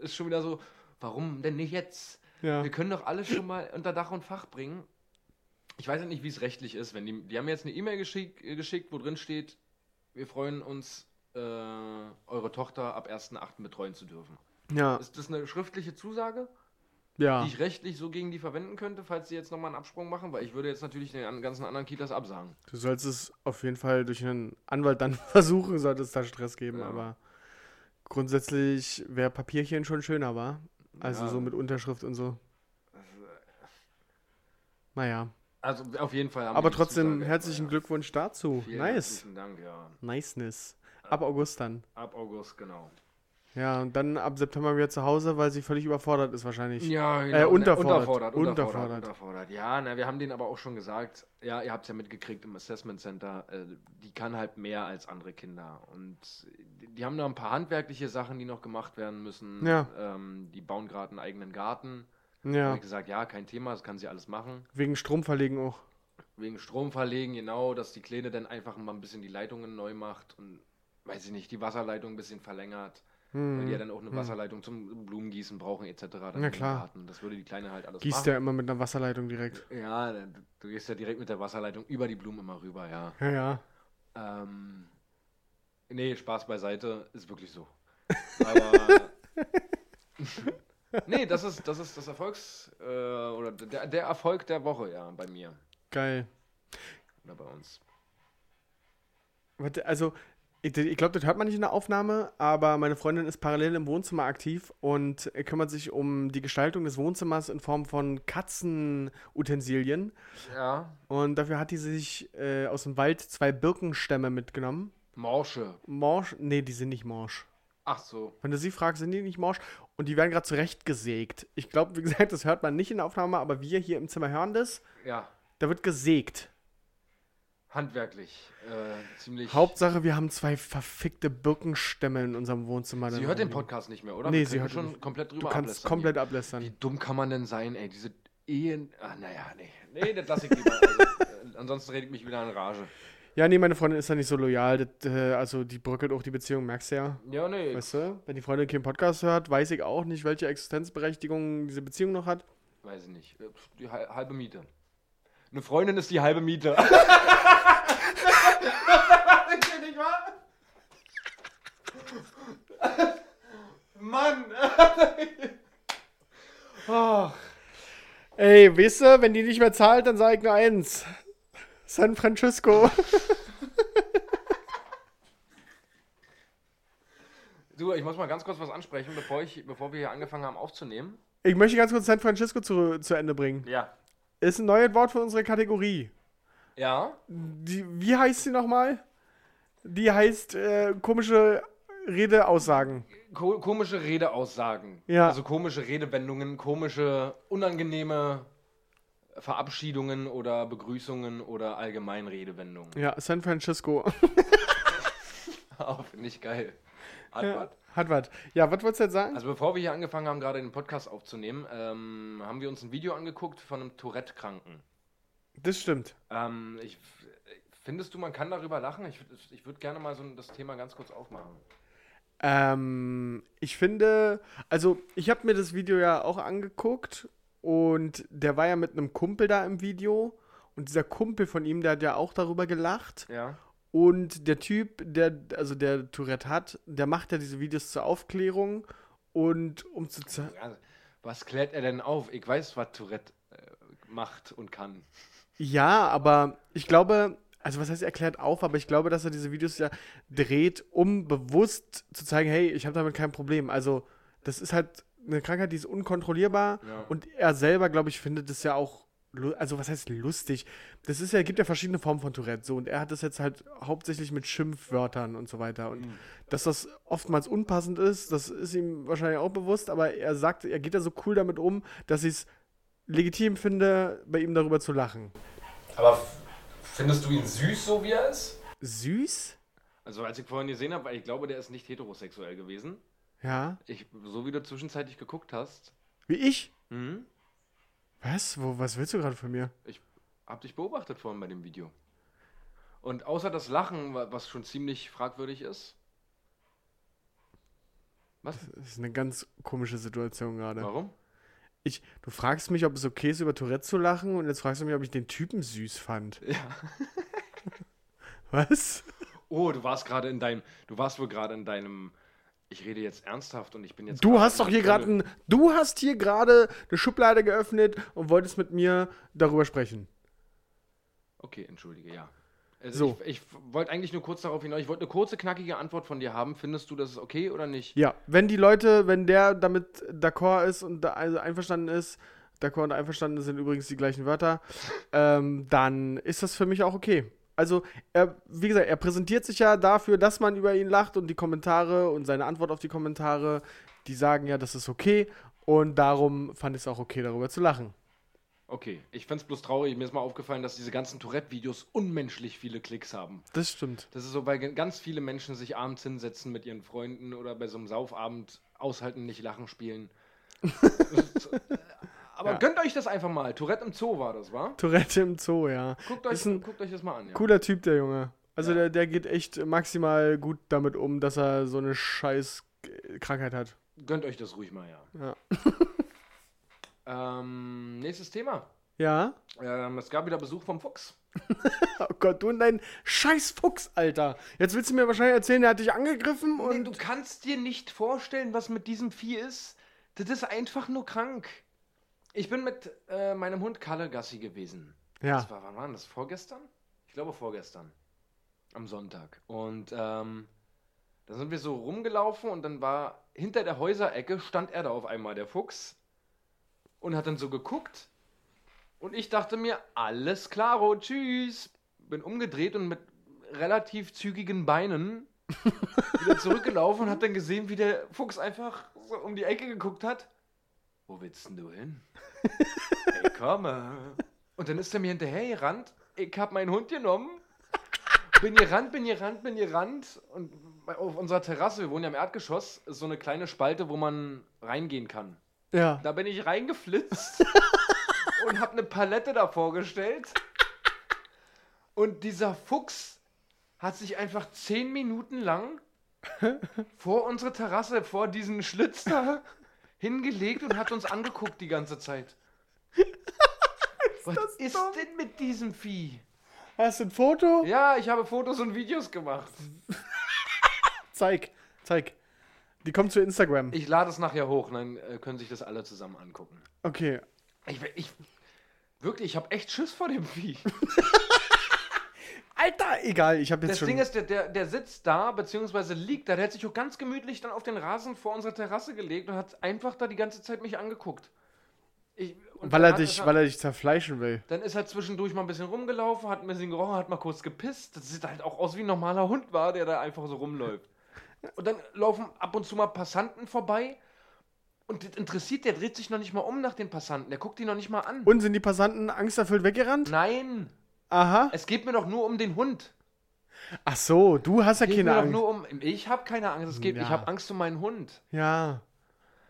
das ist schon wieder so, warum denn nicht jetzt? Ja. Wir können doch alles schon mal unter Dach und Fach bringen. Ich weiß ja nicht, wie es rechtlich ist. Wenn die, die haben mir jetzt eine E-Mail geschick, äh, geschickt, wo drin steht, wir freuen uns, äh, eure Tochter ab 1.8. betreuen zu dürfen. Ja, Ist das eine schriftliche Zusage, ja. die ich rechtlich so gegen die verwenden könnte, falls sie jetzt nochmal einen Absprung machen? Weil ich würde jetzt natürlich den an- ganzen anderen Kitas absagen. Du sollst es auf jeden Fall durch einen Anwalt dann versuchen, sollte es da Stress geben, Ja. aber Grundsätzlich wäre Papierchen schon schöner, war. Also Ja. so mit Unterschrift und so. Naja. Also auf jeden Fall haben Aber trotzdem Zusage. herzlichen Ja. Glückwunsch dazu. Vielen nice. Dank, ja. Niceness. Ab August dann. Ab August, genau. Ja, und dann ab September wieder zu Hause, weil sie völlig überfordert ist wahrscheinlich. Ja, Äh, unterfordert. unterfordert, unterfordert, Unterfordert. unterfordert. Ja, na, wir haben denen aber auch schon gesagt, ja, ihr habt es ja mitgekriegt im Assessment Center, äh, die kann halt mehr als andere Kinder. Und die, haben da ein paar handwerkliche Sachen, die noch gemacht werden müssen. Ja. Ähm, die bauen gerade einen eigenen Garten. Ja, habe ich gesagt, ja, kein Thema, das kann sie alles machen. wegen Strom verlegen auch. Wegen Strom verlegen, genau, dass die Kleine dann einfach mal ein bisschen die Leitungen neu macht und, weiß ich nicht, die Wasserleitung ein bisschen verlängert. Weil die ja dann auch eine Wasserleitung zum Blumengießen brauchen etc. dann Hm. Ja, im klar. Garten. Das würde die Kleine halt alles Gießt machen. ja immer mit einer Wasserleitung direkt. Ja, du, gehst ja direkt mit der Wasserleitung über die Blumen immer rüber, ja. Ja, ja. Ähm, nee, Spaß beiseite, ist wirklich so. Aber. nee, das ist, das ist das Erfolgs- äh, oder der, der Erfolg der Woche, ja, bei mir. Geil. Oder bei uns. Warte, Also, ich, ich glaube, das hört man nicht in der Aufnahme, aber meine Freundin ist parallel im Wohnzimmer aktiv und kümmert sich um die Gestaltung des Wohnzimmers in Form von Katzenutensilien. Ja. Und dafür hat die sich äh, aus dem Wald zwei Birkenstämme mitgenommen. Morsche. Morsch? Nee, die sind nicht morsch. Ach so. Wenn du sie fragst, sind die nicht morsch. Und die werden gerade zurechtgesägt. Ich glaube, wie gesagt, das hört man nicht in der Aufnahme, aber wir hier im Zimmer hören das. Ja. Da wird gesägt. Handwerklich. Äh, ziemlich. Hauptsache, wir haben zwei verfickte Birkenstämme in unserem Wohnzimmer. Sie hört den. Podcast nicht mehr, oder? Nee, Wir sie hört schon nicht. komplett drüber Du kannst ablästern komplett hier. ablästern. Wie dumm kann man denn sein, ey? Diese Ehen. Ah, naja, nee. Nee, das lasse ich lieber. Also, äh, ansonsten rede ich mich wieder in Rage. Ja, nee, meine Freundin ist da nicht so loyal. Das, äh, also, die bröckelt auch die Beziehung, merkst du ja. Ja, nee. Weißt du, wenn die Freundin keinen Podcast hört, weiß ich auch nicht, welche Existenzberechtigung diese Beziehung noch hat. Weiß ich nicht. Äh, Die hal- halbe Miete. Eine Freundin ist die halbe Miete. nicht wahr? Mann! Ey, weißt du, wenn die nicht mehr zahlt, dann sage ich nur eins. San Francisco. Du, ich muss mal ganz kurz was ansprechen, bevor, ich, bevor wir hier angefangen haben aufzunehmen. Ich möchte ganz kurz San Francisco zu, zu Ende bringen. Ja. Ist ein neues Wort für unsere Kategorie. Ja? Die, wie heißt sie nochmal? Die heißt äh, komische Redeaussagen. Ko komische Redeaussagen. Ja. Also komische Redewendungen, komische, unangenehme Verabschiedungen oder Begrüßungen oder allgemein Redewendungen. Ja, San Francisco. Oh, Finde ich geil. Was. Hat was. Ja, was wolltest du jetzt sagen? Also bevor wir hier angefangen haben, gerade den Podcast aufzunehmen, ähm, haben wir uns ein Video angeguckt von einem Tourette-Kranken. Das stimmt. Ähm, ich, findest du, man kann darüber lachen? Ich, ich würde gerne mal so das Thema ganz kurz aufmachen. Ähm, ich finde, also ich habe mir das Video ja auch angeguckt und der war ja mit einem Kumpel da im Video und dieser Kumpel von ihm, der hat ja auch darüber gelacht Ja. Und der Typ, der, also der Tourette hat, der macht ja diese Videos zur Aufklärung und um zu zeigen, Also, was klärt er denn auf? Ich weiß, was Tourette äh, macht und kann. Ja, aber ich glaube, also was heißt erklärt auf, aber ich glaube, dass er diese Videos ja dreht, um bewusst zu zeigen, hey, ich habe damit kein Problem. Also das ist halt eine Krankheit, die ist unkontrollierbar Ja. und er selber, glaube ich, findet es ja auch, also was heißt lustig? Das ist ja, gibt ja verschiedene Formen von Tourette so und er hat das jetzt halt hauptsächlich mit Schimpfwörtern und so weiter und dass das oftmals unpassend ist, das ist ihm wahrscheinlich auch bewusst, aber er sagt, er geht da so cool damit um, dass ich es legitim finde, bei ihm darüber zu lachen. Aber findest du ihn süß, so wie er ist? Süß? Also als ich vorhin gesehen habe, weil ich glaube, der ist nicht heterosexuell gewesen. Ja. Ich, so wie du zwischenzeitlich geguckt hast, Wie ich? hm, Was? Wo, was willst du gerade von mir? ich habe dich beobachtet vorhin bei dem Video. Und außer das Lachen, wa- was schon ziemlich fragwürdig ist. Was? Das ist eine ganz komische Situation gerade. Warum? Ich, du fragst mich, ob es okay ist, über Tourette zu lachen und jetzt fragst du mich, ob ich den Typen süß fand. Ja. Was? Oh, du warst gerade in deinem, du warst wohl gerade in deinem, ich rede jetzt ernsthaft und ich bin jetzt. Du hast doch hier gerade ein, du hast hier gerade eine Schublade geöffnet und wolltest mit mir darüber sprechen. Okay, entschuldige, ja. Also So. Ich, ich wollte eigentlich nur kurz darauf hinaus, ich wollte eine kurze, knackige Antwort von dir haben. Findest du, das ist okay oder nicht? Ja, wenn die Leute, wenn der damit d'accord ist und da also einverstanden ist, d'accord und einverstanden sind übrigens die gleichen Wörter, ähm, dann ist das für mich auch okay. Also, er, wie gesagt, er präsentiert sich ja dafür, dass man über ihn lacht und die Kommentare und seine Antwort auf die Kommentare, die sagen ja, das ist okay und darum fand ich es auch okay, darüber zu lachen. Okay, ich find's bloß traurig. Mir ist mal aufgefallen, dass diese ganzen Tourette-Videos unmenschlich viele Klicks haben. Das stimmt. Das ist so, weil ganz viele Menschen sich abends hinsetzen mit ihren Freunden oder bei so einem Saufabend aushalten, nicht lachen spielen. Aber Ja. gönnt euch das einfach mal. Tourette im Zoo war das, wa? Tourette im Zoo, ja. Guckt euch, ein guckt euch das mal an. Ja. Cooler Typ, der Junge. Also Ja. der, der geht echt maximal gut damit um, dass er so eine scheiß Krankheit hat. Gönnt euch das ruhig mal, ja. Ja. Ähm, nächstes Thema. Ja? Ähm, es gab wieder Besuch vom Fuchs. Oh Gott, du und dein scheiß Fuchs, Alter. Jetzt willst du mir wahrscheinlich erzählen, der hat dich angegriffen Nee, und. du kannst dir nicht vorstellen, was mit diesem Vieh ist. Das ist einfach nur krank. Ich bin mit äh, meinem Hund Kalle Gassi gewesen. ja. Das war, wann war das? Vorgestern? Ich glaube vorgestern. Am Sonntag. Und ähm, da sind wir so rumgelaufen und dann war hinter der Häuserecke stand er da auf einmal, der Fuchs. Und hat dann so geguckt. Und ich dachte mir, alles klaro, tschüss. Bin umgedreht und mit relativ zügigen Beinen wieder zurückgelaufen und hab dann gesehen, wie der Fuchs einfach so um die Ecke geguckt hat. Wo willst denn du hin? Ich komme. Und dann ist er mir hinterher gerannt. Ich hab meinen Hund genommen. Bin gerannt, bin gerannt, bin gerannt. Und auf unserer Terrasse, wir wohnen ja im Erdgeschoss, ist so eine kleine Spalte, wo man reingehen kann. Ja. Da bin ich reingeflitzt und hab eine Palette davor gestellt. Und dieser Fuchs hat sich einfach zehn Minuten lang vor unsere Terrasse, vor diesen Schlitz da hingelegt und hat uns angeguckt die ganze Zeit. Was ist dumm? denn mit diesem Vieh? Hast du ein Foto? Ja, ich habe Fotos und Videos gemacht. Zeig, zeig. Die kommt zu Instagram. Ich lade es nachher hoch, dann äh, können sich das alle zusammen angucken. Okay. Ich, ich wirklich, ich habe echt Schiss vor dem Vieh. Alter, egal, ich habe jetzt Das schon. Ding ist, der, der, der sitzt da, beziehungsweise liegt da. Der hat sich auch ganz gemütlich dann auf den Rasen vor unserer Terrasse gelegt und hat einfach da die ganze Zeit mich angeguckt. Ich, weil er dich, weil er dich zerfleischen will. Dann ist er zwischendurch mal ein bisschen rumgelaufen, hat ein bisschen gerochen, hat mal kurz gepisst. Das sieht halt auch aus wie ein normaler Hund war, der da einfach so rumläuft. Und dann laufen ab und zu mal Passanten vorbei. Und das interessiert, der dreht sich noch nicht mal um nach den Passanten. Der guckt die noch nicht mal an. Und sind die Passanten angsterfüllt weggerannt? Nein, Aha. es geht mir doch nur um den Hund. Ach so, du hast ja Es geht keine mir doch Angst. nur um. Ich habe keine Angst. Es geht, Ja. ich habe Angst um meinen Hund. Ja.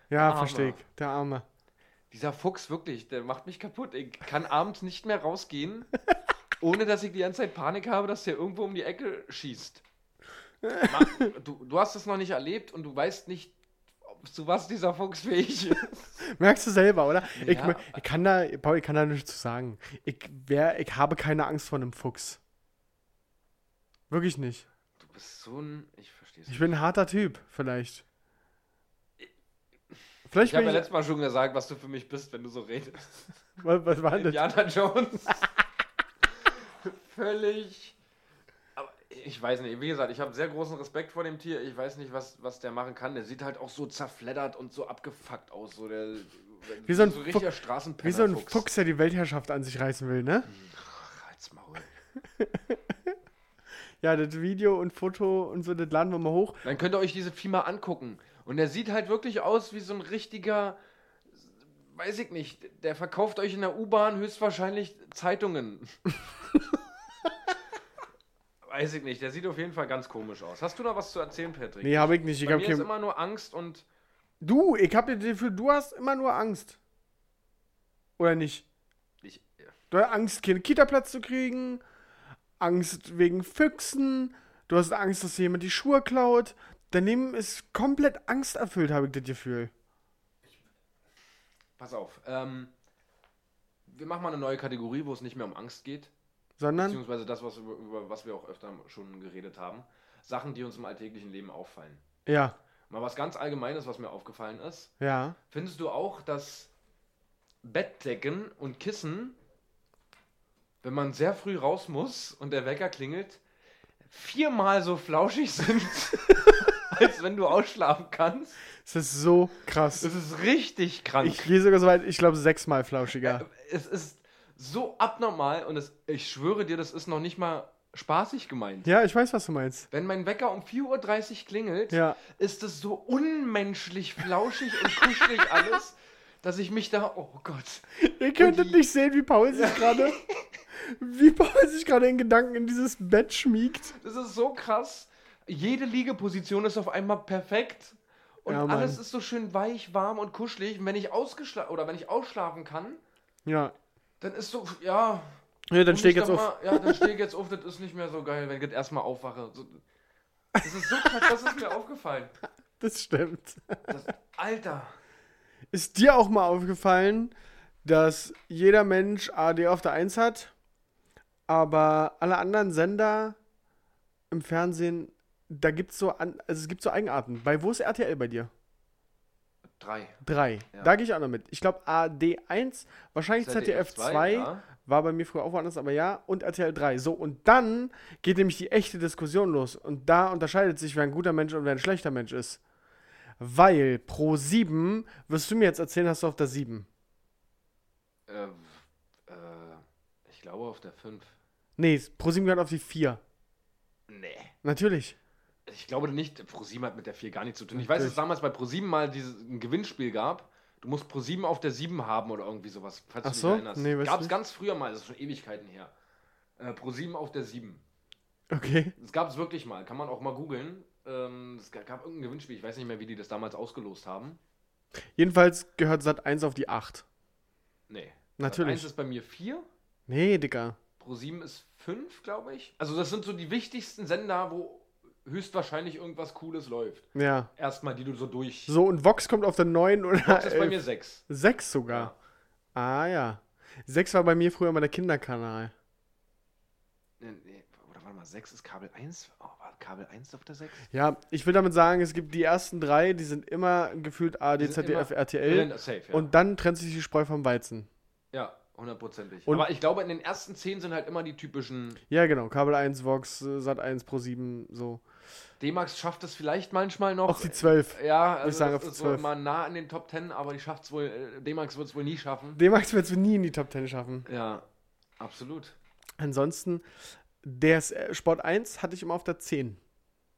Ja, verstehe ich. Der Arme. Dieser Fuchs wirklich, der macht mich kaputt. Ich kann abends nicht mehr rausgehen, ohne dass ich die ganze Zeit Panik habe, dass der irgendwo um die Ecke schießt. Du, du hast es noch nicht erlebt und du weißt nicht, zu was dieser Fuchs fähig ist. Merkst du selber, oder? Ich, Ja. ich kann da, Paul, ich kann da nichts zu sagen. Ich, wär, ich habe keine Angst vor einem Fuchs. Wirklich nicht. Du bist so ein. Ich verstehe es Ich bin ein harter Typ, vielleicht. Vielleicht Ich habe ja ich. letztes Mal schon gesagt, was du für mich bist, wenn du so redest. was, was war denn das? Indiana Jones. Völlig. Ich weiß nicht, wie gesagt, ich habe sehr großen Respekt vor dem Tier. Ich weiß nicht, was, was der machen kann. Der sieht halt auch so zerfleddert und so abgefuckt aus. So, der, Wie so ein so richtiger Straßenpenner. Wie so ein Fuchs, der die Weltherrschaft an sich reißen will, ne? Halt's Maul. Ja, das Video und Foto und so, das laden wir mal hoch. Dann könnt ihr euch diese Vieh mal angucken. Und der sieht halt wirklich aus wie so ein richtiger, weiß ich nicht, der verkauft euch in der U-Bahn höchstwahrscheinlich Zeitungen. weiß ich nicht, der sieht auf jeden Fall ganz komisch aus. Hast du noch was zu erzählen, Patrick? Nee, habe ich nicht. Ich Bei ist kein... immer nur Angst und Du, ich habe das Gefühl, du hast immer nur Angst. Oder nicht? ich, Du hast Angst, keinen Kita-Platz zu kriegen, Angst wegen Füchsen, du hast Angst, dass dir jemand die Schuhe klaut. Dein Leben ist komplett angsterfüllt, habe ich das Gefühl. pass auf. Ähm, wir machen mal eine neue Kategorie, wo es nicht mehr um Angst geht. Sondern, Beziehungsweise das, was, über, über was wir auch öfter schon geredet haben. Sachen, die uns im alltäglichen Leben auffallen. ja, Mal was ganz Allgemeines, was mir aufgefallen ist. ja. Findest du auch, dass Bettdecken und Kissen wenn man sehr früh raus muss und der Wecker klingelt, viermal so flauschig sind, als wenn du ausschlafen kannst. Das ist so krass. Das ist richtig krank. Ich gehe sogar so weit, ich glaube sechsmal flauschiger. es ist so abnormal und es, ich schwöre dir, das ist noch nicht mal spaßig gemeint. Ja, ich weiß, was du meinst. Wenn mein Wecker um 4.30 Uhr klingelt, Ja. ist es so unmenschlich flauschig und kuschelig alles, dass ich mich da, oh Gott. Ihr könntet nicht sehen, wie Paul sich gerade, wie Paul sich gerade in Gedanken in dieses Bett schmiegt. Das ist so krass. Jede Liegeposition ist auf einmal perfekt. Und Ja, alles ist so schön weich, warm und kuschelig. Und wenn ich ausgeschlafen oder wenn ich ausschlafen kann, Ja. Dann ist so, ja. Ja, dann muss steh ich jetzt auf. Mal, ja, dann stehe ich jetzt auf. Das ist nicht mehr so geil, wenn ich jetzt erstmal aufwache. So, das ist so krass, das ist mir aufgefallen. Das stimmt. Das, Alter. Ist dir auch mal aufgefallen, dass jeder Mensch AD auf der 1 hat, aber alle anderen Sender im Fernsehen, da gibt so an, also es gibt so Eigenarten. Bei wo ist RTL bei dir? Drei. Drei. Ja. Da gehe ich auch noch mit. Ich glaube AD1, wahrscheinlich ZDF 2, ja. war bei mir früher auch woanders, aber ja, und RTL 3. So, und dann geht nämlich die echte Diskussion los. Und da unterscheidet sich, wer ein guter Mensch und wer ein schlechter Mensch ist. Weil pro 7, wirst du mir jetzt erzählen, hast du auf der 7. Äh, äh, ich glaube auf der 5. Nee, pro 7 gehört auf die 4. Nee. Natürlich. Ich glaube nicht, ProSieben hat mit der 4 gar nichts zu tun. Ich weiß, dass es damals bei ProSieben mal dieses, ein Gewinnspiel gab. Du musst ProSieben auf der 7 haben oder irgendwie sowas, falls Ach du dich so? erinnerst. Nee, gab es ganz früher mal, das ist schon Ewigkeiten her. Äh, ProSieben auf der 7. Okay. Das gab es wirklich mal, kann man auch mal googeln. Ähm, es ga- gab irgendein Gewinnspiel, ich weiß nicht mehr, wie die das damals ausgelost haben. Jedenfalls gehört Sat 1 auf die 8. Nee. Natürlich. 1 ist bei mir 4, Nee, Digga. ProSieben ist 5, glaube ich. Also das sind so die wichtigsten Sender, wo höchstwahrscheinlich irgendwas Cooles läuft. Ja. Erstmal, die du so durch... So, und Vox kommt auf der 9 oder Das ist bei 11. mir 6. 6 sogar. Ah ja. 6 war bei mir früher mal der Kinderkanal. Nee, nee, oder warte mal, 6 ist Kabel 1? Oh, war Kabel 1 auf der 6? Ja, ich will damit sagen, es gibt die ersten drei, die sind immer gefühlt ARD, ZDF, RTL. Safe, ja. Und dann trennt sich die Spreu vom Weizen. ja, hundertprozentig. Und- Aber ich glaube, in den ersten 10 sind halt immer die typischen. Ja, genau. Kabel 1, Vox, äh, Sat 1, Pro 7, so. D-Max schafft es vielleicht manchmal noch. Auf die 12. Ja, also sagen, das auf die ist so 12. immer nah an den Top 10, aber die schafft es wohl, äh, D-Max wird es wohl nie schaffen. D-Max wird es nie in die Top 10 schaffen. Ja, absolut. Ansonsten, der äh, Sport 1 hatte ich immer auf der 10.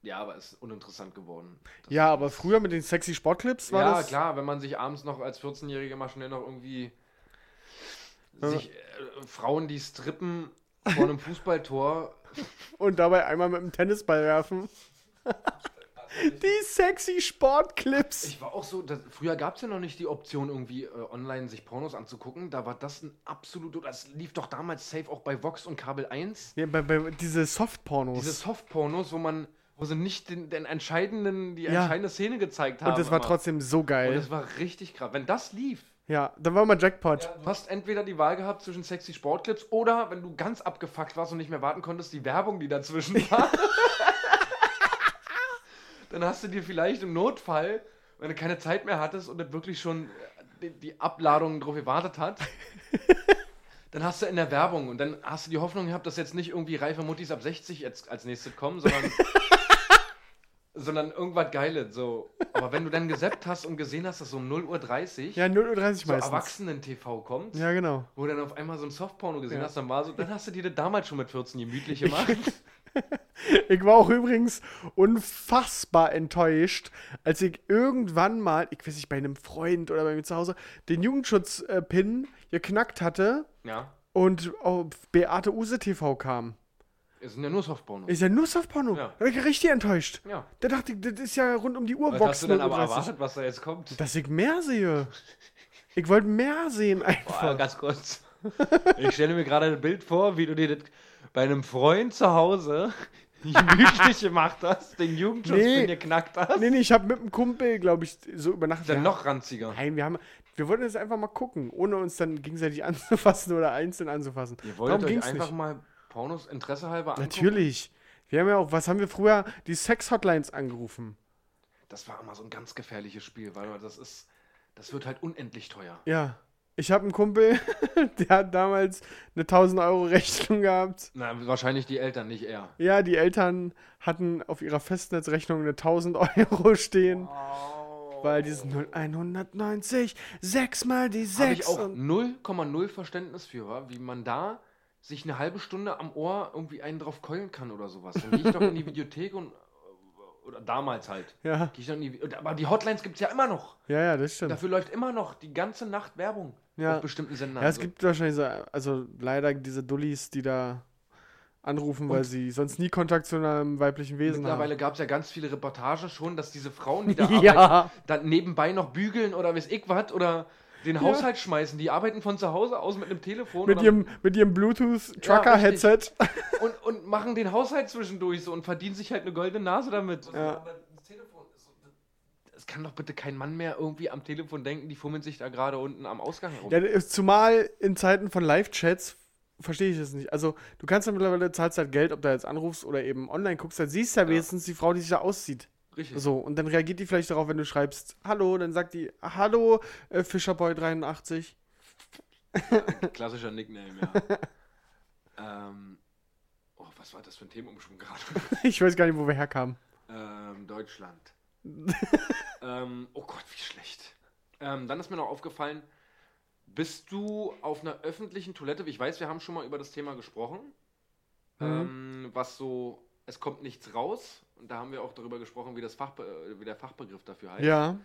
Ja, aber ist uninteressant geworden. Das Ja, aber früher mit den sexy Sportclips war ja, das. klar, wenn man sich abends noch als 14-Jähriger mal schnell noch irgendwie sich äh, Frauen, die strippen vor einem Fußballtor. Und dabei einmal mit dem Tennisball werfen. die sexy Sportclips. Ich war auch so, das, früher gab es ja noch nicht die Option, irgendwie äh, online sich Pornos anzugucken. Da war das ein absolut, das lief doch damals safe auch bei Vox und Kabel 1. Ja, bei, bei diese Softpornos. Diese Softpornos, wo man, wo sie nicht den, den entscheidenden, die Ja. entscheidende Szene gezeigt haben. Und das war immer. trotzdem so Und geil. das war richtig krass. Wenn das lief, Ja, dann war mal Jackpot. du hast entweder die Wahl gehabt zwischen sexy Sportclips oder, wenn du ganz abgefuckt warst und nicht mehr warten konntest, die Werbung, die dazwischen war. Dann hast du dir vielleicht im Notfall, wenn du keine Zeit mehr hattest und das wirklich schon äh, die, Abladung drauf gewartet hat, dann hast du in der Werbung und dann hast du die Hoffnung gehabt, dass jetzt nicht irgendwie reife Muttis ab 60 jetzt als nächstes kommen, sondern, sondern irgendwas Geiles. So. Aber wenn du dann gesappt hast und gesehen hast, dass so um 0.30 Uhr Ja, 0.30 Uhr so. Erwachsenen-TV kommt, Ja, genau. wo du dann auf einmal so ein Softporno gesehen Ja. hast, dann war so, dann hast du dir das damals schon mit 14 gemütlich gemacht. Ich war auch übrigens unfassbar enttäuscht, als ich irgendwann mal, ich weiß nicht, bei einem Freund oder bei mir zu Hause, den Jugendschutz-Pin geknackt hatte ja, und auf Beate Use TV kam. sind ja nur Softpornos. Ist ja nur Softporno. Ja. Da war ich richtig enttäuscht. ja. Da dachte ich, das ist ja rund um die Uhr Was Box hast du denn aber 0.30 Uhr. erwartet, was da jetzt kommt? Dass ich mehr sehe. Ich wollte mehr sehen einfach. Boah, ganz kurz. Ich stelle mir gerade ein Bild vor, wie du dir das bei einem Freund zu Hause gemütlich gemacht hast, den Jugendschutz Nee. geknackt hast. Nee, nee, ich habe mit einem Kumpel, glaube ich, so übernachtet. Dann Ja. noch ranziger. Nein, wir haben, wir wollten jetzt einfach mal gucken, ohne uns dann gegenseitig anzufassen oder einzeln anzufassen. Ihr wolltet euch ging's einfach nicht. mal Pornos Interesse halber angucken? Natürlich. Wir haben ja auch, was haben wir früher? Die Sex-Hotlines angerufen. Das war immer so ein ganz gefährliches Spiel, weil das ist, das wird halt unendlich teuer. Ja. Ich habe einen Kumpel, der hat damals eine 1000 Euro Rechnung gehabt. Na, wahrscheinlich die Eltern, nicht er. Ja, die Eltern hatten auf ihrer Festnetzrechnung eine 1000 Euro stehen, weil dieses 0190, sechsmal die Habe ich 6. auch und- 0,0 Verständnis für, wa? wie man da sich eine halbe Stunde am Ohr irgendwie einen drauf keulen kann oder sowas. Dann gehe ich doch in die Videothek und. Oder damals halt. Ja, die, und- aber die Hotlines gibt es ja immer noch. ja, ja, das stimmt. Dafür läuft immer noch die ganze Nacht Werbung Ja. auf bestimmten Sendern. Ja, es So. gibt wahrscheinlich so, also leider diese Dullis, die da anrufen, weil Und- sie sonst nie Kontakt zu einem weiblichen Wesen Mittlerweile haben. gab es ja ganz viele Reportagen schon, dass diese Frauen, die da arbeiten, Ja, dann nebenbei noch bügeln oder weiß ich was oder den Haushalt schmeißen. Die arbeiten von zu Hause aus mit einem Telefon mit ihrem, mit ihrem Bluetooth-Trucker-Headset. und, und machen den Haushalt zwischendurch so und verdienen sich halt eine goldene Nase damit. Ja. Das Telefon ist so- Es kann doch bitte kein Mann mehr irgendwie am Telefon denken, die fummeln sich da gerade unten am Ausgang herum. Ja, zumal in Zeiten von Live-Chats verstehe ich das nicht. Also, du kannst ja mittlerweile zahlst halt Geld, ob du jetzt anrufst oder eben online guckst, dann siehst du ja, Ja. wenigstens die Frau, die sich da auszieht. Richtig. So, und dann reagiert die vielleicht darauf, wenn du schreibst, hallo, dann sagt die, hallo, äh, Fischerboy83. Klassischer Nickname, ja. ähm, oh, was war das für ein Themenumschwung gerade? Ich weiß gar nicht, wo wir herkamen. ähm, Deutschland. ähm, oh Gott, wie schlecht. Ähm, dann ist mir noch aufgefallen, bist du auf einer öffentlichen Toilette, ich weiß, wir haben schon mal über das Thema gesprochen, ähm, was so, es kommt nichts raus, und da haben wir auch darüber gesprochen, wie, das Fachbe äh, wie der Fachbegriff dafür heißt. Ja.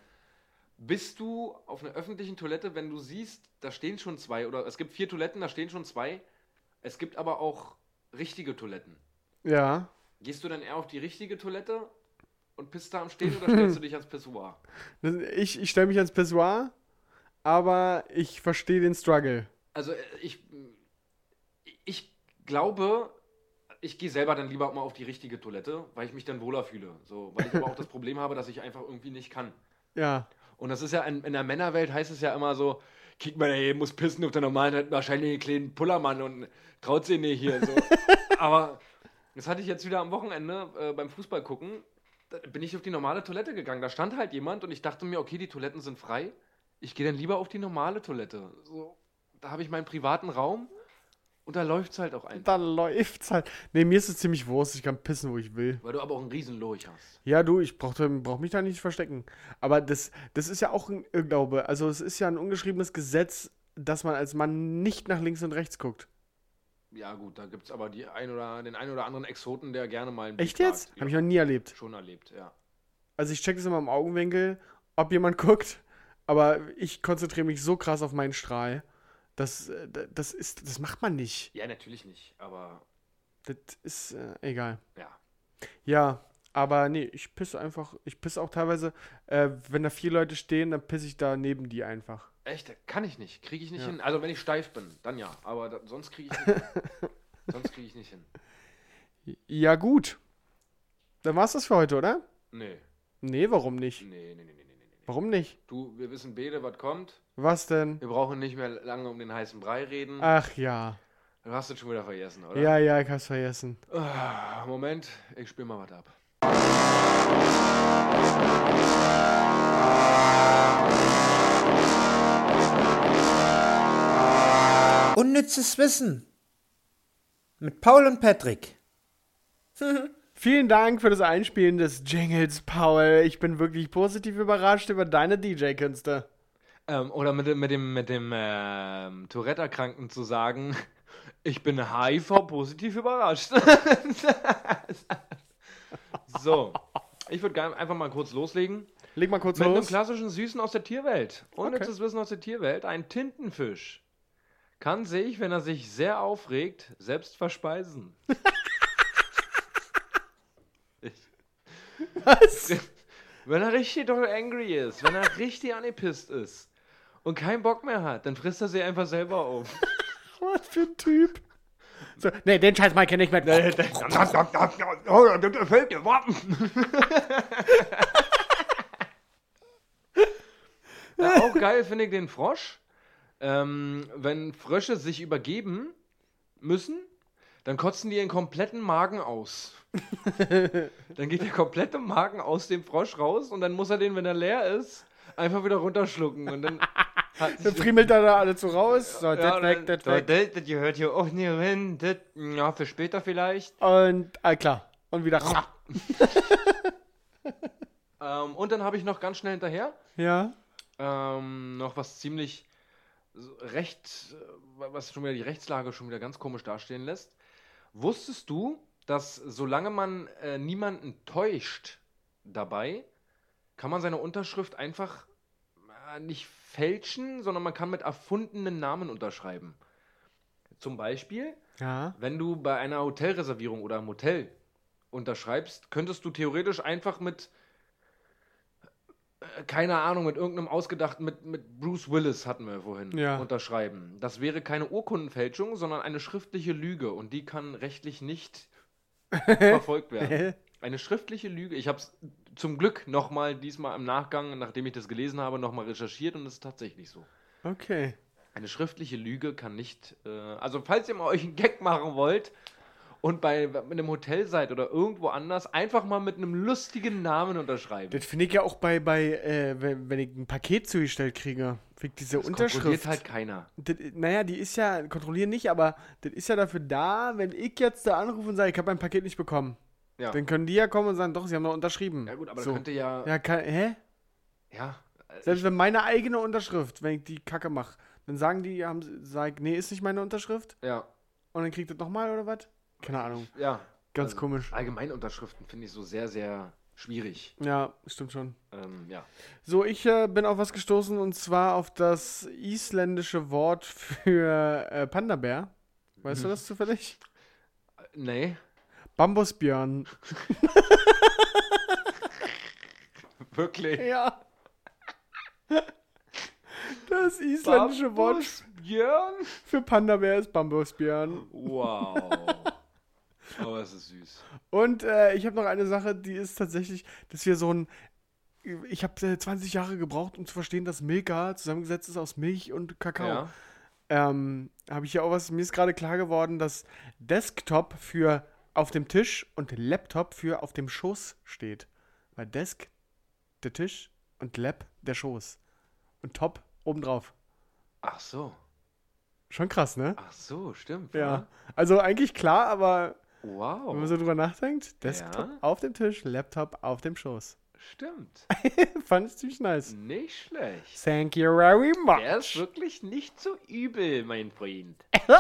Bist du auf einer öffentlichen Toilette, wenn du siehst, da stehen schon zwei, oder es gibt vier Toiletten, da stehen schon zwei, es gibt aber auch richtige Toiletten. Ja. Gehst du dann eher auf die richtige Toilette und pisst da am Stehen oder stellst du dich ans Pissoir? Das- Ich, ich stelle mich ans Pissoir, aber ich verstehe den Struggle. Also äh, ich, ich glaube, ich gehe selber dann lieber mal auf die richtige Toilette, weil ich mich dann wohler fühle. So, weil ich aber auch das Problem habe, dass ich einfach irgendwie nicht kann. Ja. Und das ist ja in, in der Männerwelt heißt es ja immer so, kick mal, der muss pissen auf der normalen hat wahrscheinlich einen kleinen Pullermann und traut sich nicht hier. So. aber das hatte ich jetzt wieder am Wochenende äh, beim Fußball gucken. Da bin ich auf die normale Toilette gegangen. Da stand halt jemand und ich dachte mir, okay, die Toiletten sind frei. Ich gehe dann lieber auf die normale Toilette. So, da habe ich meinen privaten Raum und da läuft es halt auch einfach. Da läuft's halt. Nee, mir ist es ziemlich Wurst. Ich kann pissen, wo ich will. Weil du aber auch einen riesen Lurch hast. Ja, du, ich brauch, brauch mich da nicht verstecken. Aber das, das ist ja auch ein Irrglaube. Also, es ist ja ein ungeschriebenes Gesetz, dass man als Mann nicht nach links und rechts guckt. Ja gut, da gibt es aber die ein oder, den einen oder anderen Exoten, der gerne mal einen Echt jetzt? wagt. Habe ich Ja, noch nie erlebt. schon erlebt, ja. Also, ich check das immer im Augenwinkel, ob jemand guckt. Aber ich konzentriere mich so krass auf meinen Strahl. Das, äh, das ist, das macht man nicht. Ja, natürlich nicht, aber Das ist äh, egal. ja. Ja, aber nee, ich pisse einfach. Ich pisse auch teilweise, äh, wenn da vier Leute stehen, dann pisse ich da neben die einfach. Echt, kann ich nicht, kriege ich nicht Ja. hin. Also wenn ich steif bin, dann ja, aber da, sonst kriege ich nicht hin. sonst kriege ich nicht hin. Ja, gut. Dann war's das für heute, oder? Nee, Nee, warum nicht? nee, nee, nee. nee. Warum nicht? Du, wir wissen beide, was kommt. Was denn? Wir brauchen nicht mehr lange um den heißen Brei reden. Ach ja. Du hast es schon wieder vergessen, oder? Ja, ja, ich hab's vergessen. Ah, Moment, ich spiele mal was ab. Unnützes Wissen mit Paul und Patrick. Vielen Dank für das Einspielen des Jingles, Paul. Ich bin wirklich positiv überrascht über deine DJ-Künste. Ähm, oder mit, dem- mit dem, mit dem ähm, Tourette-Erkrankten zu sagen, ich bin HIV-positiv überrascht. so, ich würde einfach mal kurz loslegen. Leg mal kurz Mit einem los. klassischen Süßen aus der Tierwelt. Unnützes Wissen aus der Tierwelt. Ein Tintenfisch kann sich, wenn er sich sehr aufregt, selbst verspeisen. Was? Wenn er richtig doll angry ist, wenn er richtig angepisst ist und keinen Bock mehr hat, dann frisst er sie einfach selber auf. Was für ein Typ? So, nee, den Scheiß mal kenne ich mit. Ja, auch geil finde ich den Frosch. Ähm, wenn Frösche sich übergeben müssen, dann kotzen die ihren kompletten Magen aus. dann geht der komplette Magen aus dem Frosch raus und dann muss er den, wenn er leer ist, einfach wieder runterschlucken. Und dann Hat Dann friemelt er da alles so raus. So, Ja, das weg, dann- das weg. Das, das gehört hier auch nicht hin. Das, ja, für später vielleicht. Und, ah, klar. Und wieder. Ähm, und dann habe ich noch ganz schnell hinterher Ja. ähm, noch was ziemlich recht, äh, was schon wieder die Rechtslage schon wieder ganz komisch dastehen lässt. Wusstest du, dass solange man äh, niemanden täuscht dabei, kann man seine Unterschrift einfach äh, nicht fälschen, sondern man kann mit erfundenen Namen unterschreiben. Zum Beispiel, Ja. wenn du bei einer Hotelreservierung oder im Hotel unterschreibst, könntest du theoretisch einfach mit, keine Ahnung, mit irgendeinem ausgedachten, mit, mit Bruce Willis hatten wir vorhin, Ja. unterschreiben. Das wäre keine Urkundenfälschung, sondern eine schriftliche Lüge und die kann rechtlich nicht verfolgt werden. Eine schriftliche Lüge. Ich habe es zum Glück nochmal diesmal im Nachgang, nachdem ich das gelesen habe, nochmal recherchiert und es ist tatsächlich so. Okay. Eine schriftliche Lüge kann nicht. Äh, also, falls ihr mal euch einen Gag machen wollt und bei mit einem Hotel seid oder irgendwo anders, einfach mal mit einem lustigen Namen unterschreiben. Das finde ich ja auch bei, bei äh, wenn, wenn ich ein Paket zugestellt kriege. Ich diese Das Unterschrift. kontrolliert halt keiner. Das, naja, die ist ja, kontrollieren nicht, aber das ist ja dafür da, wenn ich jetzt da anrufe und sage, ich habe mein Paket nicht bekommen. Ja. Dann können die ja kommen und sagen, doch, sie haben noch unterschrieben. Ja, gut, aber so. könnte ja. Ja, kann, hä? Ja. äh, Selbst wenn meine eigene Unterschrift, wenn ich die Kacke mache, dann sagen die, haben, sie- sag, nee, ist nicht meine Unterschrift. Ja. Und dann kriegt das nochmal oder was? Keine Ahnung. Ja. Ganz Also, komisch. Allgemeinunterschriften finde ich so sehr, sehr schwierig. Ja, stimmt schon. Ähm, ja. So, ich äh, bin auf was gestoßen und zwar auf das isländische Wort für äh, Panda-Bär. Weißt du das zufällig? Nee. Bambusbjörn. Wirklich. Ja. Das isländische Wort für Panda-Bär ist Bambusbjörn. Wow. Aber es ist süß. Und äh, ich habe noch eine Sache, die ist tatsächlich, dass wir so ein. Ich habe äh, 20 Jahre gebraucht, um zu verstehen, dass Milka zusammengesetzt ist aus Milch und Kakao. Ja. Ähm, habe ich ja auch was. Mir ist gerade klar geworden, dass Desktop für auf dem Tisch und Laptop für auf dem Schoß steht. Weil Desk der Tisch und Lab der Schoß. Und Top obendrauf. Ach so. Schon krass, ne? Ach so, stimmt. Ja. Also eigentlich klar, aber Wow. wenn man so drüber nachdenkt, Desktop Ja. auf dem Tisch, Laptop auf dem Schoß. Stimmt. Fand ich ziemlich nice. Nicht schlecht. Thank you very much. Der ist wirklich nicht so übel, mein Freund.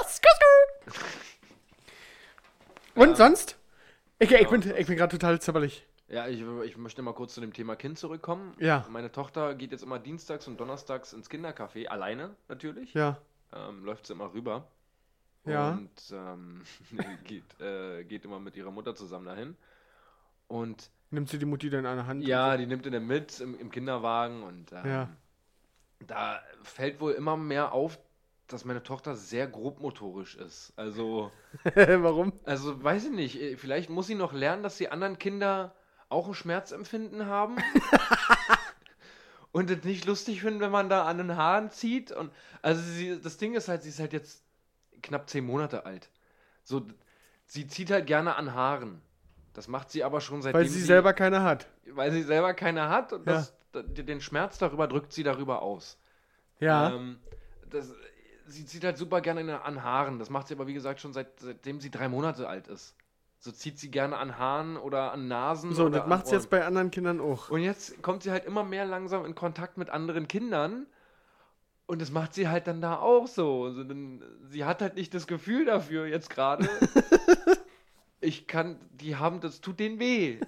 Und sonst? Ich, ich Ja, bin, sonst- ich bin gerade total zimmerlich. Ja, ich, ich möchte mal kurz zu dem Thema Kind zurückkommen. Ja. Meine Tochter geht jetzt immer dienstags und donnerstags ins Kindercafé, alleine natürlich. Ja. Ähm, läuft sie immer rüber. Ja. Und ähm, geht, äh, geht immer mit ihrer Mutter zusammen dahin. Und Nimmt sie die Mutti dann an der Hand? ja, die nimmt ihn dann mit im, im Kinderwagen und ähm, Ja. da fällt wohl immer mehr auf, dass meine Tochter sehr grobmotorisch ist. Also, Warum? also weiß ich nicht, äh, vielleicht muss sie noch lernen, dass die anderen Kinder auch ein Schmerzempfinden haben. und es nicht lustig finden, wenn man da an den Haaren zieht. Und also sie, das Ding ist halt, sie ist halt jetzt knapp zehn Monate alt. So, sie zieht halt gerne an Haaren. Das macht sie aber schon seitdem Weil sie selber keine hat. weil sie selber keine hat und Ja. das, den Schmerz darüber drückt sie darüber aus. Ja. Ähm, das, sie zieht halt super gerne an Haaren. Das macht sie aber, wie gesagt, schon seit, seitdem sie drei Monate alt ist. So zieht sie gerne an Haaren oder an Nasen. so, und das macht sie jetzt bei anderen Kindern auch. Und jetzt kommt sie halt immer mehr langsam in Kontakt mit anderen Kindern. Und das macht sie halt dann da auch so. Also dann, sie hat halt nicht das Gefühl dafür jetzt gerade. ich kann, die haben, das tut denen weh.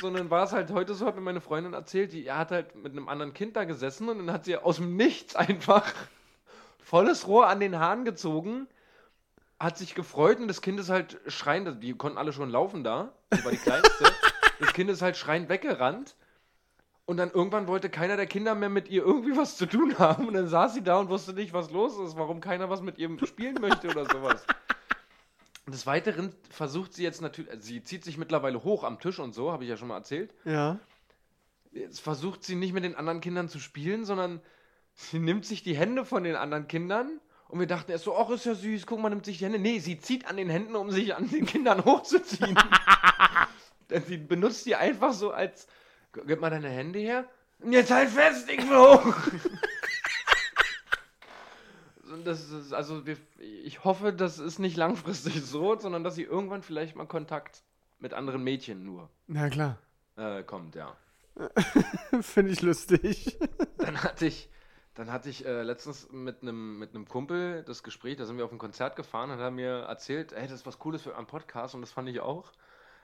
Sondern war es halt heute so, hat mir meine Freundin erzählt, die er hat halt mit einem anderen Kind da gesessen und dann hat sie aus dem Nichts einfach volles Rohr an den Haaren gezogen, hat sich gefreut und das Kind ist halt schreiend, die konnten alle schon laufen da, die war die Kleinste. das Kind ist halt schreiend weggerannt und dann irgendwann wollte keiner der Kinder mehr mit ihr irgendwie was zu tun haben und dann saß sie da und wusste nicht, was los ist, warum keiner was mit ihr spielen möchte oder sowas. Und des Weiteren versucht sie jetzt natürlich, also sie zieht sich mittlerweile hoch am Tisch und so, habe ich ja schon mal erzählt. Ja. Jetzt versucht sie nicht mit den anderen Kindern zu spielen, sondern sie nimmt sich die Hände von den anderen Kindern und wir dachten erst so, ach, ist ja süß, guck mal, nimmt sich die Hände. Nee, sie zieht an den Händen, um sich an den Kindern hochzuziehen. Denn sie benutzt die einfach so als, gib mal deine Hände her. Jetzt halt fest, ich will hoch. das ist, also wir, ich hoffe, das ist nicht langfristig so, sondern dass sie irgendwann vielleicht mal Kontakt mit anderen Mädchen nur Na klar. äh, kommt, ja. Finde ich lustig. Dann hatte ich, dann hatte ich äh, letztens mit einem mit einem Kumpel das Gespräch, da sind wir auf ein Konzert gefahren und hat er mir erzählt, ey, das ist was Cooles für einen Podcast und das fand ich auch.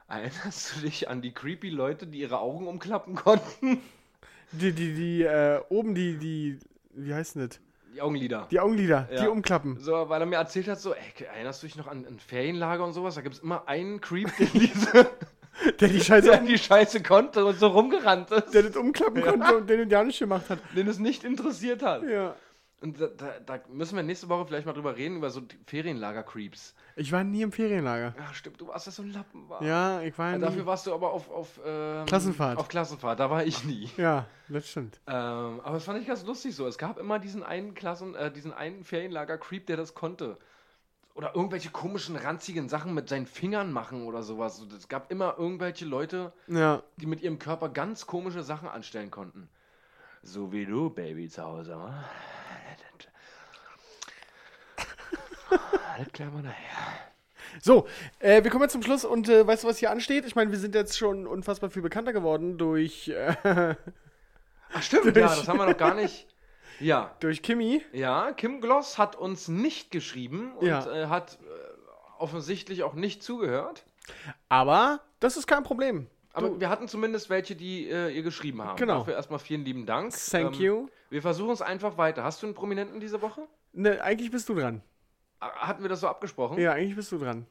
Erinnerst du dich an die creepy Leute, die ihre Augen umklappen konnten? Die, die, die, äh, oben die, die, wie heißt denn das? Die Augenlider. Die Augenlider, die Ja. umklappen. So, weil er mir erzählt hat, so, ey, erinnerst du dich noch an ein Ferienlager und sowas? Da gibt es immer einen Creep, der diese, Der die Scheiße, der die Scheiße konnte und so rumgerannt ist, der das umklappen konnte und den ja nicht gemacht hat. den es nicht interessiert hat. Ja. Und da, da, da müssen wir nächste Woche vielleicht mal drüber reden, über so die Ferienlager-Creeps. Ich war nie im Ferienlager. Ja, stimmt, du warst ja so ein Lappen. War. Ja, ich war Ja, nie. dafür warst du aber auf, auf ähm, Klassenfahrt. Auf Klassenfahrt, da war ich nie. Ja, das stimmt. Ähm, aber das fand ich ganz lustig so. Es gab immer diesen einen Klassen, äh, diesen einen Ferienlager-Creep, der das konnte. Oder irgendwelche komischen, ranzigen Sachen mit seinen Fingern machen oder sowas. So, Es gab immer irgendwelche Leute, Ja. die mit ihrem Körper ganz komische Sachen anstellen konnten. So wie du, Baby, zu Hause. wa? Das klären wir nachher. So, äh, wir kommen jetzt zum Schluss und äh, weißt du, was hier ansteht? Ich meine, wir sind jetzt schon unfassbar viel bekannter geworden durch, äh, Ach stimmt, ja, das haben wir noch gar nicht. Ja, durch Kimi. ja, Kim Gloss hat uns nicht geschrieben und Ja. äh, hat äh, offensichtlich auch nicht zugehört. Aber das ist kein Problem. Aber Du- wir hatten zumindest welche, die äh, ihr geschrieben haben. Genau. Dafür erstmal vielen lieben Dank. Thank you. Wir versuchen es einfach weiter. Hast du einen Prominenten diese Woche? Ne, eigentlich bist du dran. Hatten wir das so abgesprochen? Ja, eigentlich bist du dran.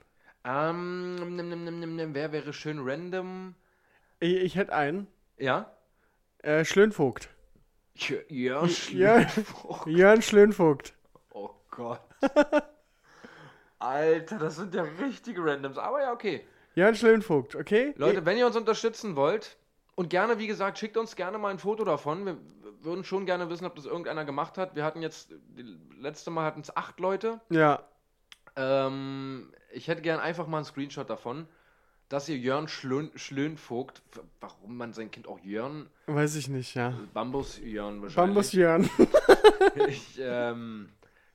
Ähm, nimm, nimm, nimm, nimm, nimm, wer wäre schön random? Ich, ich hätte einen. Ja? Äh, Schlönvogt. Jörn. Schlüpfung. Jörn Schlönvogt. Oh Gott. Alter, das sind ja richtige Randoms. Aber ja, okay. Jörn Schlönvogt, okay? Leute, wenn ihr uns unterstützen wollt und gerne, wie gesagt, schickt uns gerne mal ein Foto davon. Wir würden schon gerne wissen, ob das irgendeiner gemacht hat. Wir hatten jetzt, letzte Mal hatten es acht Leute. Ja. Ähm, ich hätte gern einfach mal einen Screenshot davon, dass ihr Jörn Schlön, Schlönvogt, warum man sein Kind auch Jörn, Weiß ich nicht, ja. Bambus Jörn wahrscheinlich. Bambus Jörn. Ich, ähm,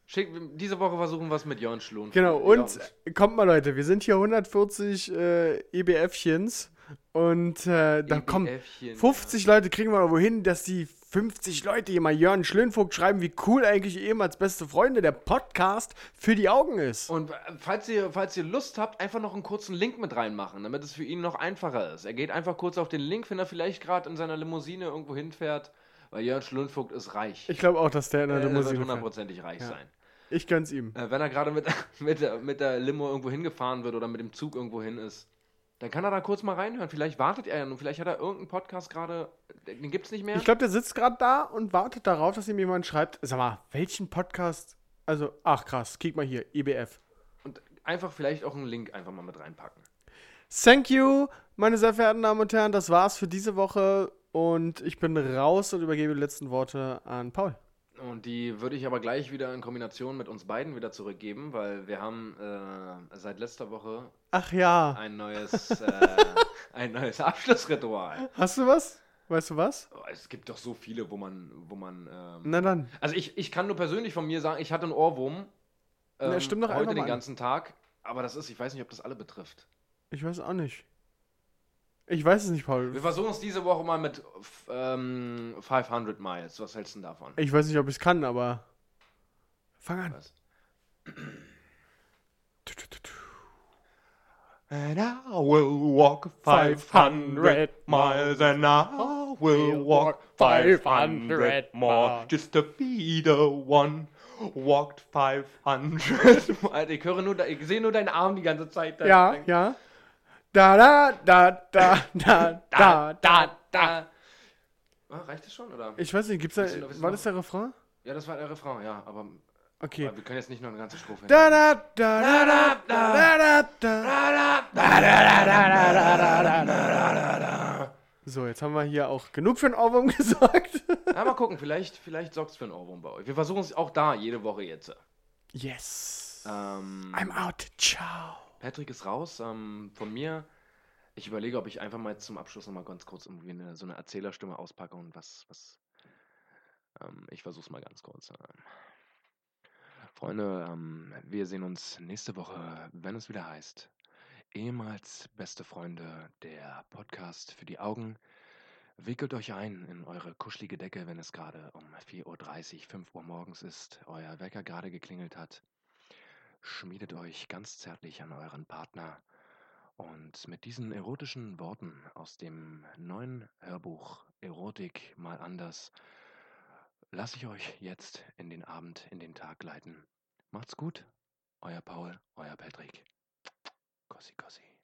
schick, diese Woche versuchen wir es mit Jörn Schlönvogt. Genau, und kommt mal, Leute, wir sind hier 140 äh, EBFchens und äh, da kommen EBFchen, 50 Leute kriegen wir aber hin, dass die 50 Leute hier mal Jörn Schlönvogt schreiben, wie cool eigentlich ehemals beste Freunde der Podcast für die Augen ist. Und äh, falls ihr, falls ihr Lust habt, einfach noch einen kurzen Link mit reinmachen, damit es für ihn noch einfacher ist. Er geht einfach kurz auf den Link, wenn er vielleicht gerade in seiner Limousine irgendwo hinfährt, weil Jörn Schlönvogt ist reich. Ich glaube auch, dass der in der er wird Limousine hundertprozentig reich Ja. sein. Ich gönn's ihm. Äh, wenn er gerade mit, mit, der, mit der Limo irgendwo hingefahren wird oder mit dem Zug irgendwo hin ist, dann kann er da kurz mal reinhören. Vielleicht wartet er ja und vielleicht hat er irgendeinen Podcast gerade, den gibt's nicht mehr. Ich glaube, der sitzt gerade da und wartet darauf, dass ihm jemand schreibt, sag mal, welchen Podcast, also, ach krass, kick mal hier, IBF. und einfach vielleicht auch einen Link einfach mal mit reinpacken. Thank you, meine sehr verehrten Damen und Herren, das war's für diese Woche und ich bin raus und übergebe die letzten Worte an Paul. Und die würde ich aber gleich wieder in Kombination mit uns beiden wieder zurückgeben, weil wir haben äh, seit letzter Woche Ach ja, ein neues, äh, ein neues Abschlussritual. hast du was? Weißt du was? Oh, Es gibt doch so viele, wo man, wo man. Ähm, Na dann. also ich, ich kann nur persönlich von mir sagen, ich hatte einen Ohrwurm. Ähm, Na, stimmt doch heute den mal an. ganzen Tag. Aber das ist, ich weiß nicht, ob das alle betrifft. Ich weiß auch nicht. Ich weiß es nicht, Paul. Wir versuchen es diese Woche mal mit ähm, 500 Miles. Was hältst du denn davon? Ich weiß nicht, ob ich es kann, aber. Fang an. Was? And I will walk 500 miles, and I will walk 500 more just to be the one. Walked 500 Alter, ich höre nur, ich sehe nur deinen Arm die ganze Zeit. da. Ja, ja. Da, da, da, da, da, da, da. da. Ah, reicht das schon, oder? Ich weiß nicht, gibt's da. Du du War das der Refrain? Ja, das war der Refrain, ja, aber, Okay. aber wir können jetzt nicht noch eine ganze Strophe. Da, da, da, da, da, da, da, da. So, jetzt haben wir hier auch genug für einen Ohrwurm gesagt. Ja, mal gucken, vielleicht, vielleicht sorgt es für einen Ohrwurm bei euch. Wir versuchen es auch da jede Woche jetzt. Yes. Ähm, I'm out. Ciao. Patrick ist raus. Ähm, von mir, ich überlege, ob ich einfach mal zum Abschluss nochmal ganz kurz irgendwie eine, so eine Erzählerstimme auspacke und was, was. Ähm, ich versuche es mal ganz kurz. Ähm. Freunde, ähm, wir sehen uns nächste Woche, wenn es wieder heißt. Ehemals beste Freunde, der Podcast für die Augen. Wickelt euch ein in eure kuschelige Decke, wenn es gerade um 4.30 Uhr, 5 Uhr morgens ist, euer Wecker gerade geklingelt hat. Schmiedet euch ganz zärtlich an euren Partner. Und mit diesen erotischen Worten aus dem neuen Hörbuch Erotik mal anders lasse ich euch jetzt in den Abend, in den Tag leiten. Macht's gut, euer Paul, euer Patrick. Kossi, Kossi.